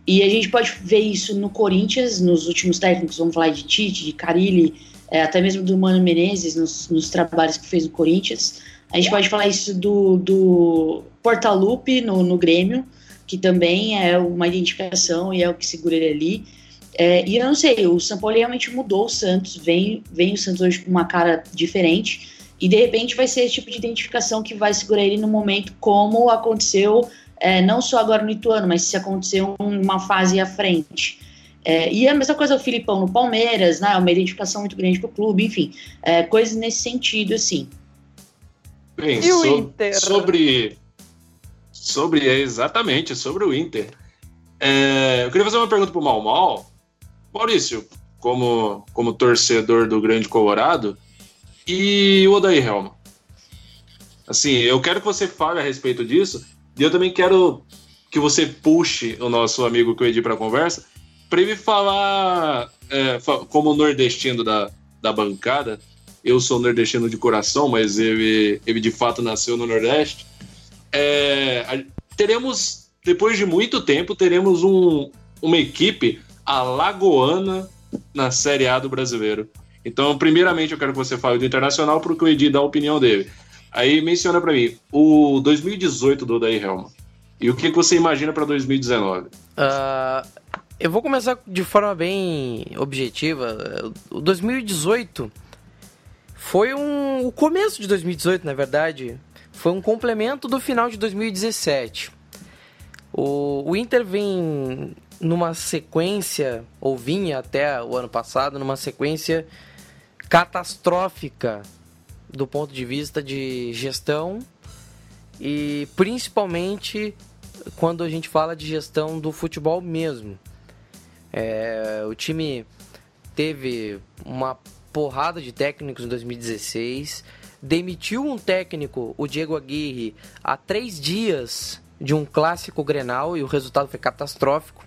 E a gente pode ver isso no Corinthians, nos últimos técnicos, vamos falar de Tite, de Carilli, é, até mesmo do Mano Menezes, nos, nos, trabalhos que fez no Corinthians. A gente pode falar isso do, do Portalupe no, no Grêmio, que também é uma identificação e é o que segura ele ali. É, e eu não sei, o São Paulo realmente mudou o Santos, vem, vem o Santos hoje com uma cara diferente. E de repente vai ser esse tipo de identificação que vai segurar ele no momento, como aconteceu é, não só agora no Ituano, mas se aconteceu uma fase à frente. É, e a mesma coisa o Filipão no Palmeiras, né? Uma identificação muito grande para o clube, enfim, é, coisas nesse sentido, assim. Bem, e o Inter? sobre. Sobre, é, exatamente, sobre o Inter. É, eu queria fazer uma pergunta para o Mal Mal. Maurício, como, como torcedor do Grande Colorado, e o Odair Helma. Assim, eu quero que você fale a respeito disso, e eu também quero que você puxe o nosso amigo Coedi para a conversa, para ele falar, é, como nordestino da, da bancada, eu sou nordestino de coração, mas ele, ele de fato nasceu no Nordeste. É, teremos, depois de muito tempo, teremos um, uma equipe alagoana na Série A do Brasileiro. Então, primeiramente, eu quero que você fale do Internacional, porque o Edi dá a opinião dele. Aí menciona para mim o 2018 do Daí Helma. E o que, você imagina para 2019? Uh, eu vou começar de forma bem objetiva. O 2018 foi um, o começo de 2018, na verdade. Foi um complemento do final de 2017. O, o Inter vem numa sequência, ou vinha até o ano passado, numa sequência catastrófica do ponto de vista de gestão e principalmente quando a gente fala de gestão do futebol mesmo. É, o time teve uma porrada de técnicos em 2016, demitiu um técnico, o Diego Aguirre, há três dias de um clássico Grenal e o resultado foi catastrófico.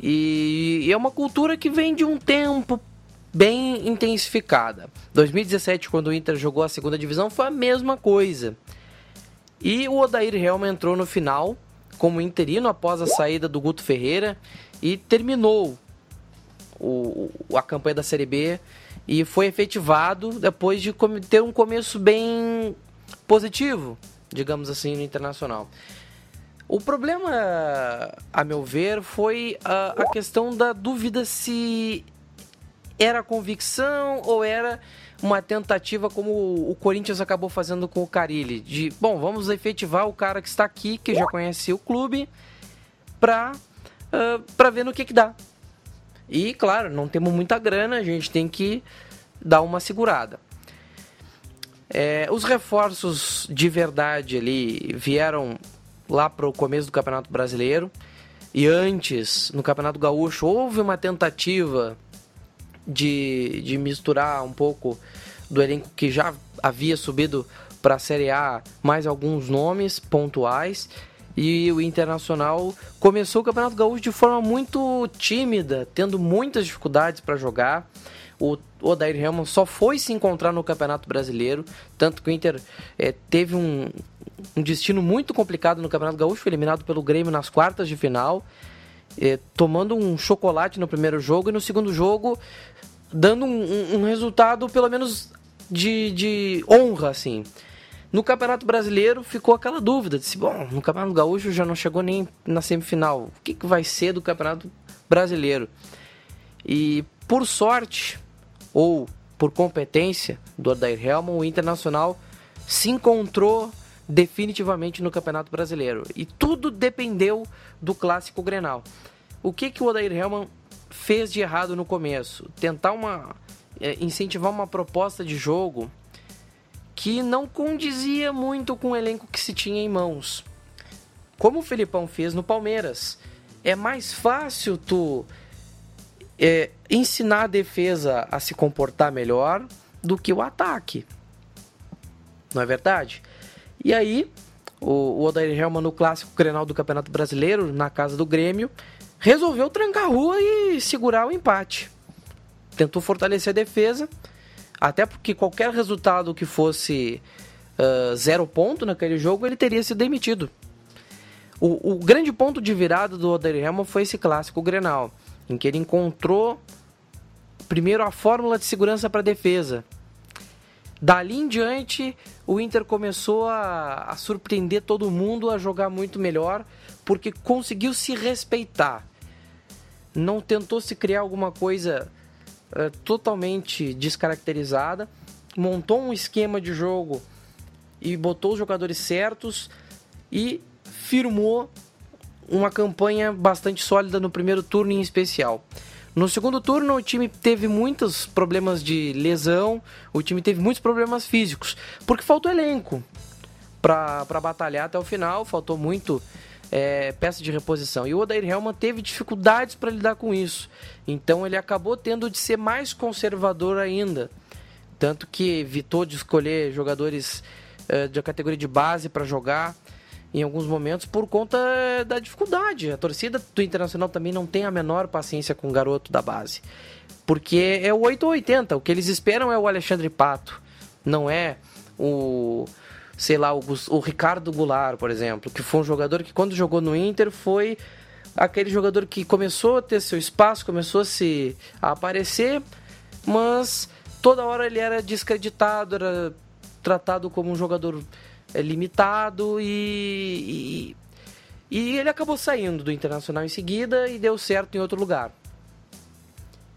E, e é uma cultura que vem de um tempo bem intensificada. 2017, quando o Inter jogou a segunda divisão, foi a mesma coisa. E o Odair Helma entrou no final como interino após a saída do Guto Ferreira e terminou o, a campanha da Série B e foi efetivado depois de ter um começo bem positivo, digamos assim, no Internacional. O problema, a meu ver, foi a, a questão da dúvida se era convicção ou era uma tentativa como o Corinthians acabou fazendo com o Carilli, de, bom, vamos efetivar o cara que está aqui, que já conhece o clube, para uh, pra ver no que que dá. E, claro, não temos muita grana, a gente tem que dar uma segurada. É, os reforços de verdade ali vieram lá para o começo do Campeonato Brasileiro. E antes, no Campeonato Gaúcho, houve uma tentativa de, de misturar um pouco do elenco que já havia subido para a Série A mais alguns nomes pontuais. E o Internacional começou o Campeonato Gaúcho de forma muito tímida, tendo muitas dificuldades para jogar. O Odair Helman só foi se encontrar no Campeonato Brasileiro, tanto que o Inter é, teve um, um destino muito complicado no Campeonato Gaúcho, foi eliminado pelo Grêmio nas quartas de final, é, tomando um chocolate no primeiro jogo e no segundo jogo dando um, um resultado pelo menos de, de honra, assim. No Campeonato Brasileiro ficou aquela dúvida, disse, bom, no Campeonato Gaúcho já não chegou nem na semifinal. O que, que vai ser do Campeonato Brasileiro? E por sorte, ou por competência do Odair Helman, o Internacional se encontrou definitivamente no Campeonato Brasileiro. E tudo dependeu do clássico Grenal. O que, que o Odair Helman fez de errado no começo? Tentar uma é, incentivar uma proposta de jogo que não condizia muito com o elenco que se tinha em mãos. Como o Felipão fez no Palmeiras. É mais fácil tu é, ensinar a defesa a se comportar melhor do que o ataque. Não é verdade? E aí, o, o Odair Helman no clássico Grenal do Campeonato Brasileiro, na casa do Grêmio, resolveu trancar a rua e segurar o empate. Tentou fortalecer a defesa, até porque qualquer resultado que fosse uh, zero ponto naquele jogo, ele teria sido demitido. O, o grande ponto de virada do Oder Helman foi esse clássico Grenal, em que ele encontrou primeiro a fórmula de segurança para a defesa. Dali em diante, o Inter começou a, a surpreender todo mundo, a jogar muito melhor, porque conseguiu se respeitar. Não tentou se criar alguma coisa uh, totalmente descaracterizada, montou um esquema de jogo e botou os jogadores certos e firmou uma campanha bastante sólida no primeiro turno em especial. No segundo turno, o time teve muitos problemas de lesão, o time teve muitos problemas físicos, porque faltou elenco para batalhar até o final, faltou muito é, peça de reposição. E o Odair Helman teve dificuldades para lidar com isso. Então ele acabou tendo de ser mais conservador ainda. Tanto que evitou de escolher jogadores é, da categoria de base para jogar em alguns momentos por conta da dificuldade. A torcida do Internacional também não tem a menor paciência com o garoto da base. Porque é o 8 ou 80. O que eles esperam é o Alexandre Pato. Não é o sei lá, o, o Ricardo Goulart, por exemplo, que foi um jogador que quando jogou no Inter foi aquele jogador que começou a ter seu espaço, começou a se a aparecer, mas toda hora ele era descreditado, era tratado como um jogador limitado e, e, e, ele acabou saindo do Internacional em seguida e deu certo em outro lugar.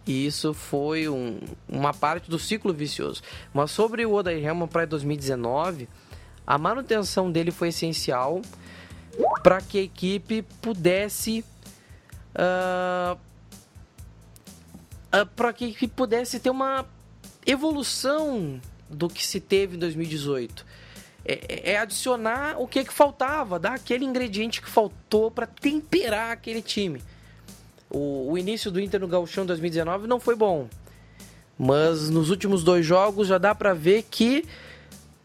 E isso foi um, uma parte do ciclo vicioso. Mas sobre o Odair Helman para 2019, a manutenção dele foi essencial para que a equipe pudesse uh, uh, para que a equipe pudesse ter uma evolução do que se teve em 2018. É, é adicionar o que, que faltava, dar aquele ingrediente que faltou para temperar aquele time. O, o, início do Inter no Gauchão 2019 não foi bom, mas nos últimos dois jogos já dá para ver que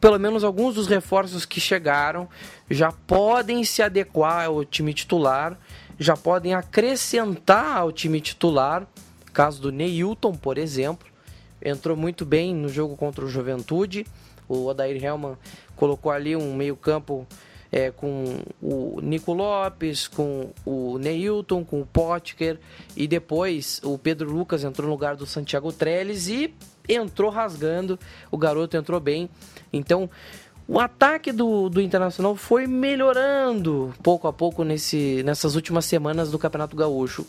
pelo menos alguns dos reforços que chegaram já podem se adequar ao time titular, já podem acrescentar ao time titular. Caso do Neilton, por exemplo, entrou muito bem no jogo contra o Juventude. O Odair Helman colocou ali um meio-campo é, com o Nico Lopes, com o Neilton, com o Potker e depois o Pedro Lucas entrou no lugar do Santiago Trellis e entrou rasgando. O garoto entrou bem. Então, o ataque do, do Internacional foi melhorando pouco a pouco nesse, nessas últimas semanas do Campeonato Gaúcho.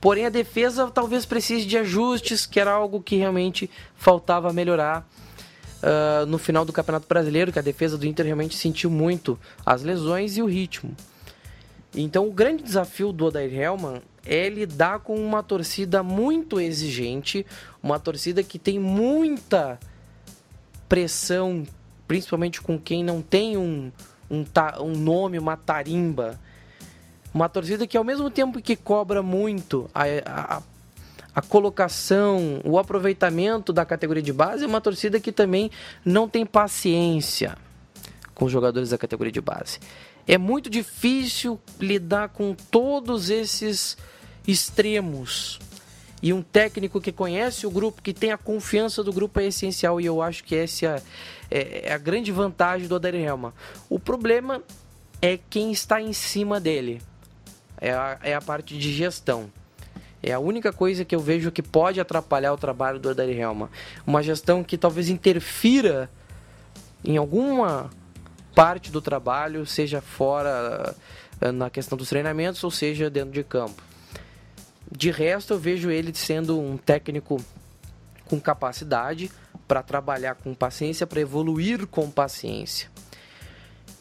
Porém, a defesa talvez precise de ajustes, que era algo que realmente faltava melhorar uh, no final do Campeonato Brasileiro, que a defesa do Inter realmente sentiu muito as lesões e o ritmo. Então, o grande desafio do Odair Helman é lidar com uma torcida muito exigente, uma torcida que tem muita pressão, principalmente com quem não tem um, um, um nome, uma tarimba. Uma torcida que, ao mesmo tempo que cobra muito a, a, a colocação, o aproveitamento da categoria de base, é uma torcida que também não tem paciência com os jogadores da categoria de base. É muito difícil lidar com todos esses extremos e um técnico que conhece o grupo, que tem a confiança do grupo é essencial e eu acho que essa é, é a grande vantagem do Odair Helma. O problema é quem está em cima dele, é a, é a parte de gestão. É a única coisa que eu vejo que pode atrapalhar o trabalho do Odair Helma. Uma gestão que talvez interfira em alguma parte do trabalho, seja fora eh, na questão dos treinamentos ou seja dentro de campo. De resto, eu vejo ele sendo um técnico com capacidade para trabalhar com paciência, para evoluir com paciência.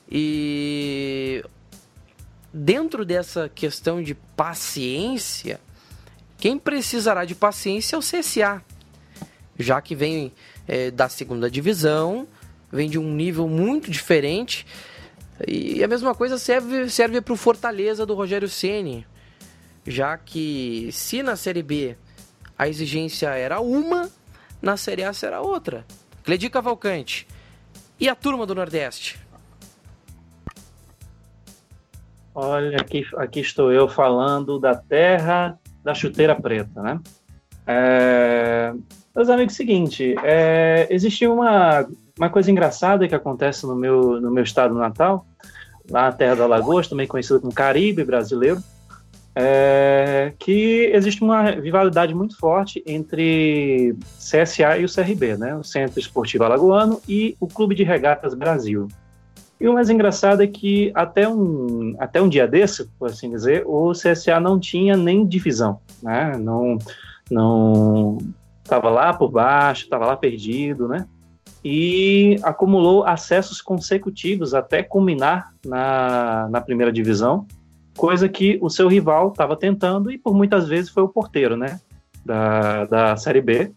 E dentro dessa questão de paciência, quem precisará de paciência é o CSA, já que vem é, da segunda divisão, vem de um nível muito diferente. E a mesma coisa serve, serve para o Fortaleza do Rogério Ceni já que se na Série B a exigência era uma, na Série A será outra. Cledi Cavalcante. E a turma do Nordeste? Olha, aqui, aqui estou eu falando da terra da chuteira preta, né? É... Meus amigos, seguinte, é... existe uma, uma coisa engraçada que acontece no meu, no meu estado natal, lá na Terra da Lagoa, também conhecido como Caribe brasileiro, é que existe uma rivalidade muito forte entre CSA e o CRB, né? o Centro Esportivo Alagoano e o Clube de Regatas Brasil. E o mais engraçado é que até um, até um dia desse, por assim dizer, o CSA não tinha nem divisão, né? Não não estava lá por baixo, estava lá perdido, né? E acumulou acessos consecutivos até culminar na, na primeira divisão, coisa que o seu rival estava tentando e por muitas vezes foi o porteiro, né, da, da Série B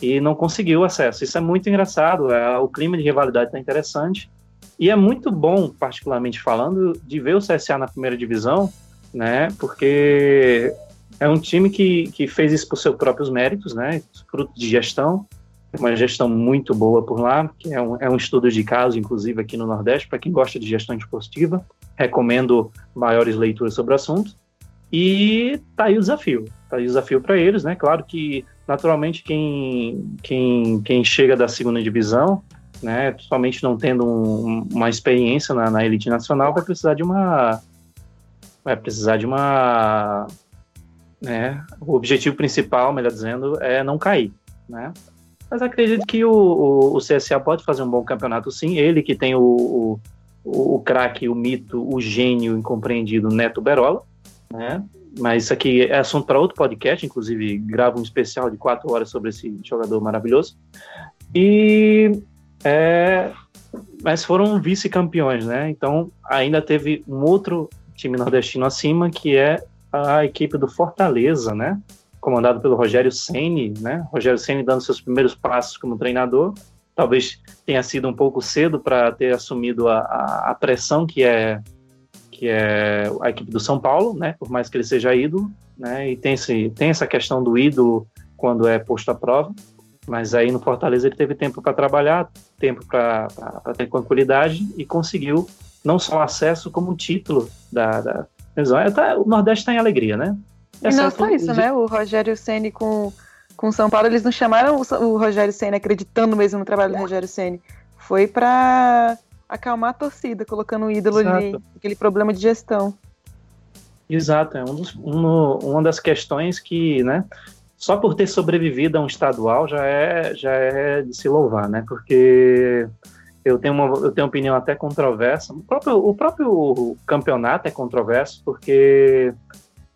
e não conseguiu acesso. Isso é muito engraçado, é, o clima de rivalidade está interessante e é muito bom, particularmente falando, de ver o CSA na primeira divisão, né, porque é um time que, que fez isso por seus próprios méritos, né, fruto de gestão, uma gestão muito boa por lá, que é um, é um estudo de caso, inclusive, aqui no Nordeste, para quem gosta de gestão esportiva. Recomendo maiores leituras sobre o assunto. E tá aí o desafio. Tá aí o desafio para eles, né? Claro que, naturalmente, quem, quem, quem chega da segunda divisão, né, somente não tendo um, uma experiência na, na elite nacional, vai precisar de uma. Vai precisar de uma. Né, o objetivo principal, melhor dizendo, é não cair. Né? Mas acredito que o, o, o, CSA pode fazer um bom campeonato sim. Ele que tem o, o, o craque, o mito, o gênio incompreendido Neto Berola, né? Mas isso aqui é assunto para outro podcast, inclusive gravo um especial de quatro horas sobre esse jogador maravilhoso. E é, mas foram vice-campeões, né? Então ainda teve um outro time nordestino acima que é a equipe do Fortaleza, né? comandado pelo Rogério Ceni, né? Rogério Ceni dando seus primeiros passos como treinador talvez tenha sido um pouco cedo para ter assumido a, a, a, pressão que é que é a equipe do São Paulo, né? Por mais que ele seja ídolo, né? E tem, esse, tem essa questão do ídolo quando é posto à prova. Mas aí no Fortaleza ele teve tempo para trabalhar, tempo para ter tranquilidade e conseguiu não só acesso como um título da, da tá, o Nordeste está em alegria, né? E não só isso, né? O Rogério Ceni com com São Paulo eles não chamaram o, o Rogério Ceni acreditando mesmo no trabalho do Rogério Ceni, foi para acalmar a torcida, colocando o ídolo Exato. ali, aquele problema de gestão. Exato, é um dos, um, uma das questões que, né, só por ter sobrevivido a um estadual já é, já é de se louvar, né? Porque eu tenho uma, eu tenho opinião até controversa. O próprio, o próprio campeonato é controverso porque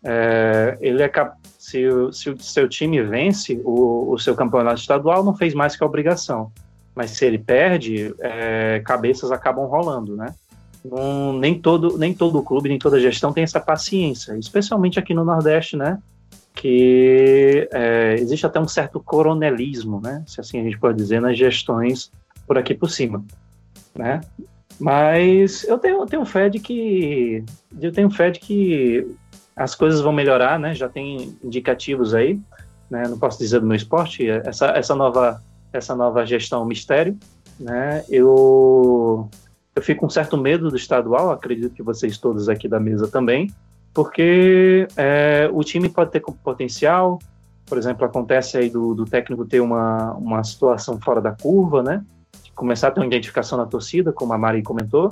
é, ele é se, se o seu time vence o, o seu campeonato estadual, não fez mais que a obrigação. Mas se ele perde, é, cabeças acabam rolando, né? nem todo nem todo clube, nem toda gestão tem essa paciência, especialmente aqui no Nordeste, né? Que é, existe até um certo coronelismo, né, se assim a gente pode dizer, nas gestões por aqui por cima, né? Mas eu tenho, tenho fé de que eu tenho fé de que as coisas vão melhorar, né? Já tem indicativos aí, né? Não posso dizer do meu esporte, essa essa nova essa nova gestão mistério, né? Eu eu fico com um certo medo do estadual, acredito que vocês todos aqui da mesa também, porque é, o time pode ter potencial, por exemplo, acontece aí do, do, técnico ter uma, uma situação fora da curva, né? Começar a ter uma identificação na torcida, como a Mari comentou,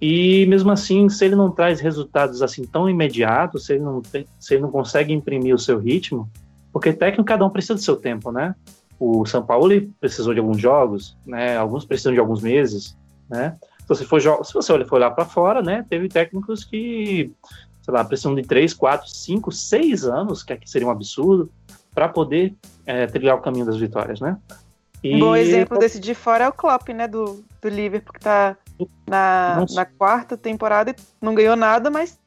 e mesmo assim, se ele não traz resultados assim tão imediatos, se ele não, se ele não consegue imprimir o seu ritmo, porque técnico cada um precisa do seu tempo, né? O São Paulo precisou de alguns jogos, né? Alguns precisam de alguns meses, né? Se você for, se você for olhar para fora, né? Teve técnicos que sei lá, precisam de 3, 4, 5, 6 anos, que aqui seria um absurdo, para poder é, trilhar o caminho das vitórias, né? E... Um bom exemplo desse de fora é o Klopp, né, do, do Liverpool, que tá na, na quarta temporada e não ganhou nada, mas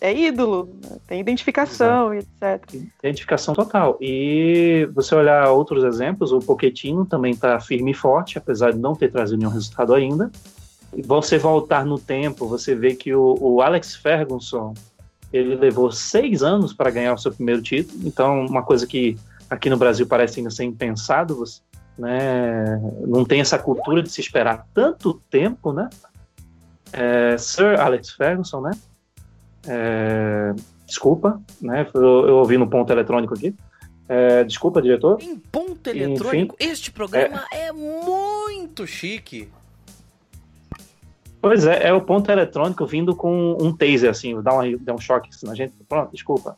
é ídolo, tem identificação e etc. Identificação total. E você olhar outros exemplos, o Pochettino também está firme e forte, apesar de não ter trazido nenhum resultado ainda você voltar no tempo, você vê que o, o Alex Ferguson ele levou seis anos para ganhar o seu primeiro título. Então, uma coisa que aqui no Brasil parece ainda ser impensado, você, né? Não tem essa cultura de se esperar tanto tempo, né? É, Sir Alex Ferguson, né? É, desculpa, né? Eu, eu, ouvi no ponto eletrônico aqui. É, desculpa, diretor. Em ponto eletrônico, Enfim, este programa é, é muito chique. Pois é, é o ponto eletrônico vindo com um taser, assim, dá, uma, dá um choque assim, na gente. Pronto, desculpa.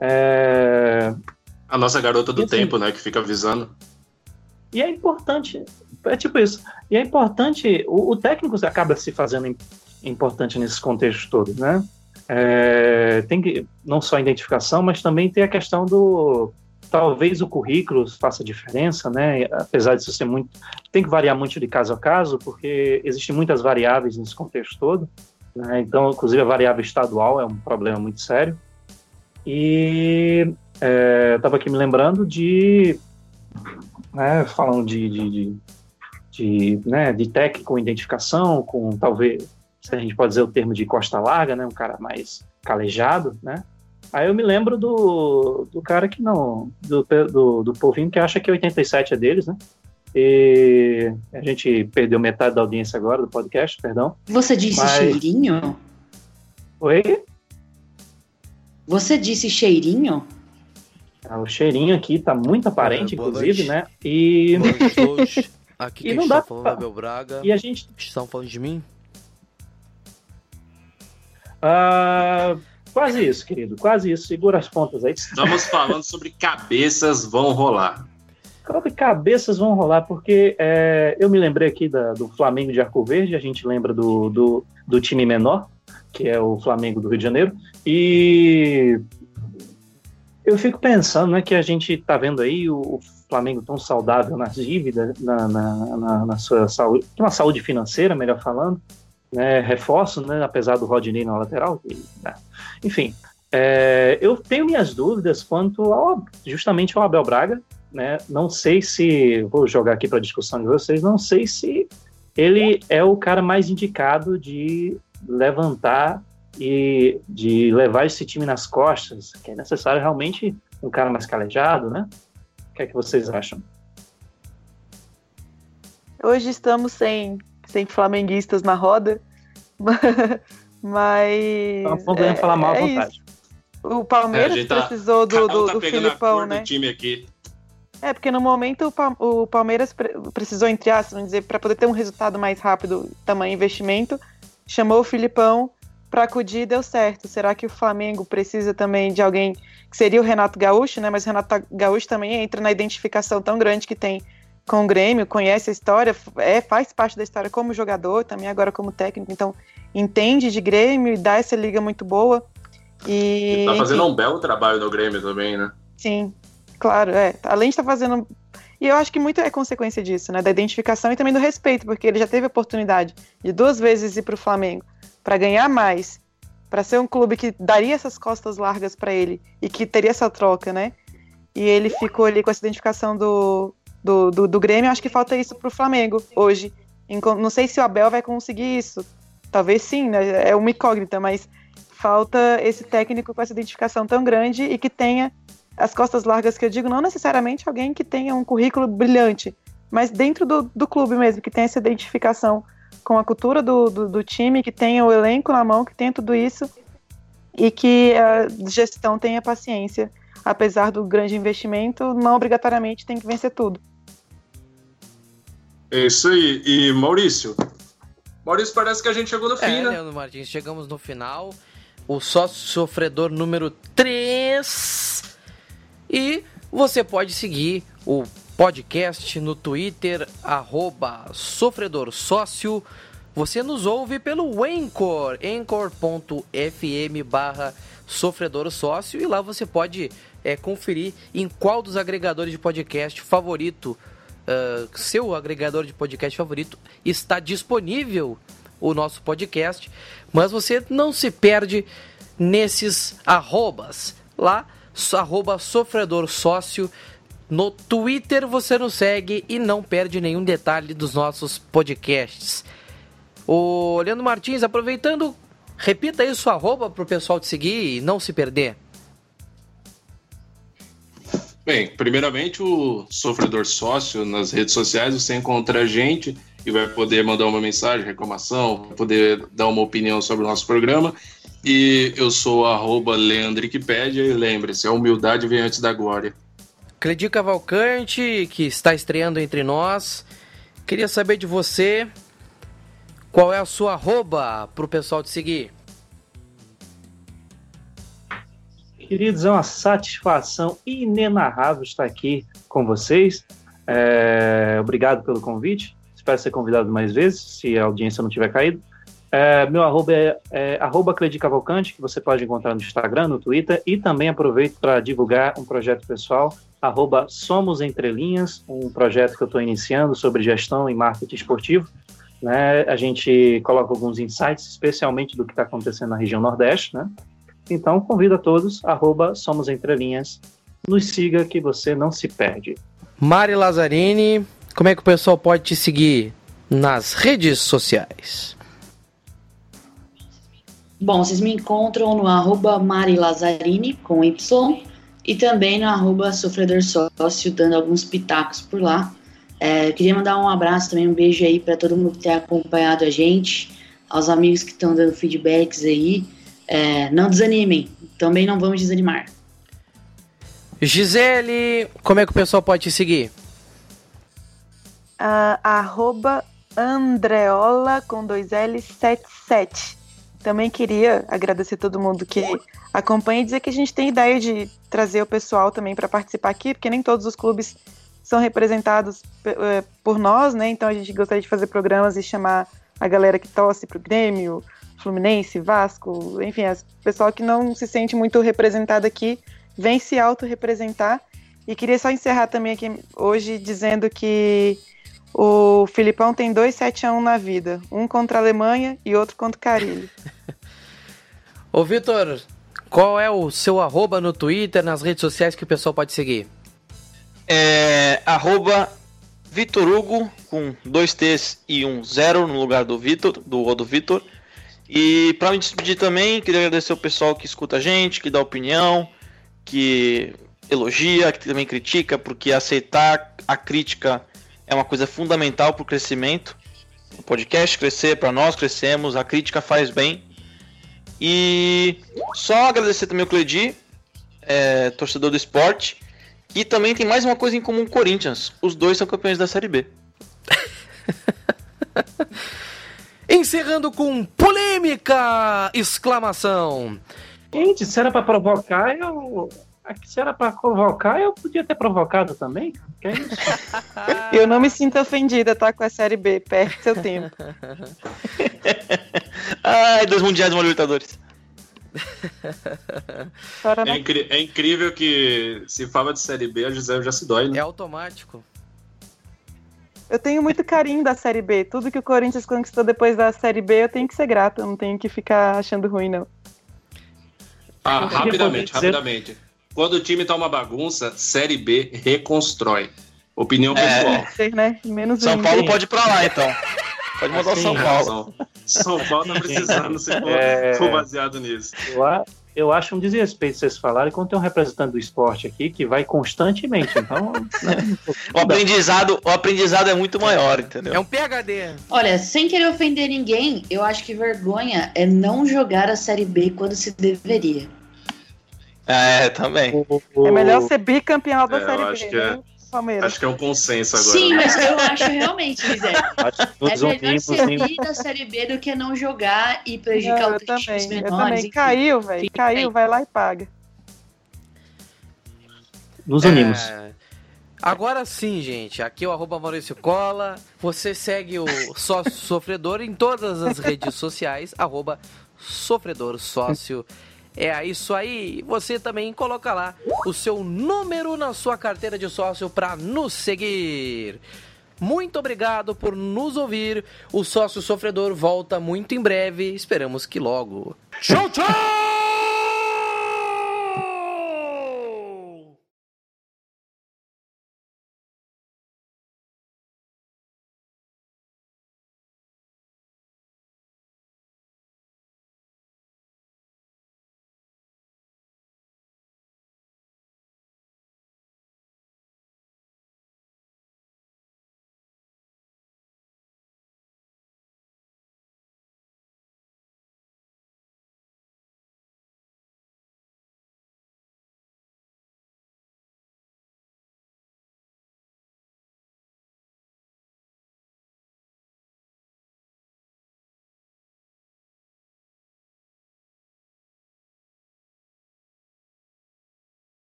É... A nossa garota do assim, tempo, né, que fica avisando. E é importante, é tipo isso. E é importante, o, o técnico acaba se fazendo importante nesses contextos todos, né? É, tem que não só a identificação, mas também tem a questão do talvez o currículo faça diferença, né? Apesar disso ser muito, tem que variar muito de caso a caso, porque existem muitas variáveis nesse contexto todo. Né? Então, inclusive a variável estadual é um problema muito sério. E é, estava aqui me lembrando de, né, falando de, de, de, de, né, de técnico com identificação, com talvez, se a gente pode dizer o termo de costa larga, né, um cara mais calejado, né? Aí eu me lembro do, do cara que não. Do, do, do povinho que acha que 87 é deles, né? E a gente perdeu metade da audiência agora do podcast, perdão. Você disse Mas... cheirinho? Oi? Você disse cheirinho? Ah, o cheirinho aqui tá muito aparente, é, inclusive, noite. né? E. Aqui e não dá falando pra... Abel Braga. E a gente. Estão falando de mim? Uh, Quase isso, querido, quase isso. Segura as pontas aí. Estamos falando sobre cabeças vão rolar. Sobre cabeças vão rolar, porque é, eu me lembrei aqui da, do Flamengo de Arco Verde, a gente lembra do, do, do time menor, que é o Flamengo do Rio de Janeiro, e eu fico pensando né, que a gente está vendo aí o, Flamengo tão saudável nas dívidas, na, na, na, na sua saúde, uma saúde financeira, melhor falando, né, reforço, né, apesar do Rodney na lateral. E, né, enfim, é, eu tenho minhas dúvidas quanto ao, justamente ao Abel Braga, né? Não sei se vou jogar aqui para discussão de vocês, não sei se ele é o cara mais indicado de levantar e de levar esse time nas costas, que é necessário realmente um cara mais calejado, né? O que é que vocês acham? Hoje estamos sem, sem flamenguistas na roda, mas. É, falar mal à é vontade. Isso. O Palmeiras é, tá, precisou do, do, tá do Filipão, né? Do time aqui. É, porque no momento o Palmeiras precisou, entre aspas, dizer, para poder ter um resultado mais rápido, tamanho investimento, chamou o Filipão para acudir e deu certo. Será que o Flamengo precisa também de alguém que seria o Renato Gaúcho, né? Mas o Renato Gaúcho também entra na identificação tão grande que tem com o Grêmio, conhece a história, é, faz parte da história como jogador, também agora como técnico, então entende de Grêmio e dá essa liga muito boa. E, tá fazendo enfim, um belo trabalho no Grêmio também, né? Sim, claro, é. Além de estar tá fazendo. E eu acho que muito é consequência disso, né? Da identificação e também do respeito, porque ele já teve a oportunidade de duas vezes ir para o Flamengo para ganhar mais, para ser um clube que daria essas costas largas para ele e que teria essa troca, né? E ele ficou ali com essa identificação do, do, do, do Grêmio. Acho que falta isso para o Flamengo hoje. Não sei se o Abel vai conseguir isso. Talvez sim, né? É uma incógnita, mas falta esse técnico com essa identificação tão grande e que tenha as costas largas que eu digo, não necessariamente alguém que tenha um currículo brilhante, mas dentro do, do clube mesmo, que tenha essa identificação com a cultura do, do, do, time, que tenha o elenco na mão, que tenha tudo isso e que a gestão tenha paciência. Apesar do grande investimento, não obrigatoriamente tem que vencer tudo. É isso aí. E Maurício? Maurício, parece que a gente chegou no fim, é, né? Leandro Martins, chegamos no final. O sócio sofredor número 3. E você pode seguir o podcast no Twitter, arroba Sofredor Sócio. Você nos ouve pelo Anchor, anchor.fm barra Sofredor Sócio. E lá você pode é, conferir em qual dos agregadores de podcast favorito, uh, seu agregador de podcast favorito, está disponível o nosso podcast. Mas você não se perde nesses arrobas. Lá, arroba Sofredor Sócio no Twitter você nos segue e não perde nenhum detalhe dos nossos podcasts. O Leandro Martins, aproveitando, repita aí sua arroba para o pessoal te seguir e não se perder. Bem, primeiramente o sofredor sócio nas redes sociais, você encontra a gente e vai poder mandar uma mensagem, reclamação, poder dar uma opinião sobre o nosso programa. E eu sou arroba Leandricpédia e lembre-se, a humildade vem antes da glória. Cledi Cavalcante, que está estreando entre nós. Queria saber de você qual é a sua arroba para o pessoal te seguir. Queridos, é uma satisfação inenarrável estar aqui com vocês. É, obrigado pelo convite. Espero ser convidado mais vezes, se a audiência não tiver caído. É, meu arroba é, é arroba Cavalcante, que você pode encontrar no Instagram, no Twitter, e também aproveito para divulgar um projeto pessoal arroba Somos Entrelinhas, um projeto que eu estou iniciando sobre gestão e marketing esportivo. Né? A gente coloca alguns insights, especialmente do que está acontecendo na região Nordeste. Né? Então, convido a todos, arroba Somos Entrelinhas, nos siga que você não se perde. Mari Lazzarini, como é que o pessoal pode te seguir nas redes sociais? Bom, vocês me encontram no arroba Mari Lazzarini, com Y, e também no arroba Sofredor Sócio, dando alguns pitacos por lá. É, queria mandar um abraço também, um beijo aí para todo mundo que tem acompanhado a gente, aos amigos que estão dando feedbacks aí. É, não desanimem, também não vamos desanimar. Gisele, como é que o pessoal pode te seguir? Uh, arroba Andreola com dois L 77. Também queria agradecer todo mundo que acompanha e dizer que a gente tem ideia de trazer o pessoal também para participar aqui, porque nem todos os clubes são representados eh, por nós, né? Então a gente gostaria de fazer programas e chamar a galera que torce para o Grêmio, Fluminense, Vasco, enfim, o pessoal que não se sente muito representado aqui, vem se auto-representar. E queria só encerrar também aqui hoje dizendo que o Filipão tem dois 7 a 1 na vida, um contra a Alemanha e outro contra o Carilho. Ô Vitor, qual é o seu arroba no Twitter, nas redes sociais que o pessoal pode seguir? É arroba Vitor Hugo com dois T's e um zero no lugar do Vitor, do O do Vitor. E para me despedir também, queria agradecer o pessoal que escuta a gente, que dá opinião, que elogia, que também critica, porque aceitar a crítica é uma coisa fundamental para o crescimento. O podcast crescer, para nós crescemos, a crítica faz bem. E só agradecer também o Cledi, é, torcedor do esporte. E também tem mais uma coisa em comum com o Corinthians: os dois são campeões da Série B. Encerrando com polêmica! Exclamação! Gente, se era pra provocar, eu. Se era pra provocar, eu podia ter provocado também. Que é isso? Eu não me sinto ofendida, tá? Com a Série B. Perde seu tempo. Ai, dois mundiais uma Libertadores. É, incri- é incrível que se fala de Série B, a Gisele já se dói, É né? automático. Eu tenho muito carinho da Série B. Tudo que o Corinthians conquistou depois da Série B, eu tenho que ser grata. Eu não tenho que ficar achando ruim, não. Ah, Eu rapidamente, dizer- rapidamente. Quando o time tá uma bagunça, Série B reconstrói. Opinião É. pessoal. Ser, né? Menos São. Paulo pode ir pra lá então. Pode mandar o Assim, São Paulo. São Paulo tá precisando se for, É. for baseado nisso. A- eu acho um desrespeito vocês falarem quando tem um representante do esporte aqui que vai constantemente. Então, né, O aprendizado, o aprendizado é muito maior, entendeu? É um PHD. Olha, sem querer ofender ninguém, eu acho que vergonha é não jogar a Série B quando se deveria. É, também. É melhor ser bicampeão da É, eu Série acho B, que é- né? Palmeiras. Acho que é um consenso agora. Sim, mas eu acho realmente, Zé. acho É melhor unimos ser em- bi da Série B do que não jogar e prejudicar Não, eu outros times também, eu menores. também. enfim. Caiu, velho. Caiu, vai lá e paga. nos unimos. É, Agora sim, gente. Aqui é o arroba Maurício Cola. Você segue o Sócio Sofredor em todas as redes sociais. Arroba Sofredor Sócio. É isso aí. Você também coloca lá o seu número na sua carteira de sócio para nos seguir. Muito obrigado por nos ouvir. O Sócio Sofredor volta muito em breve. Esperamos que logo. Tchau!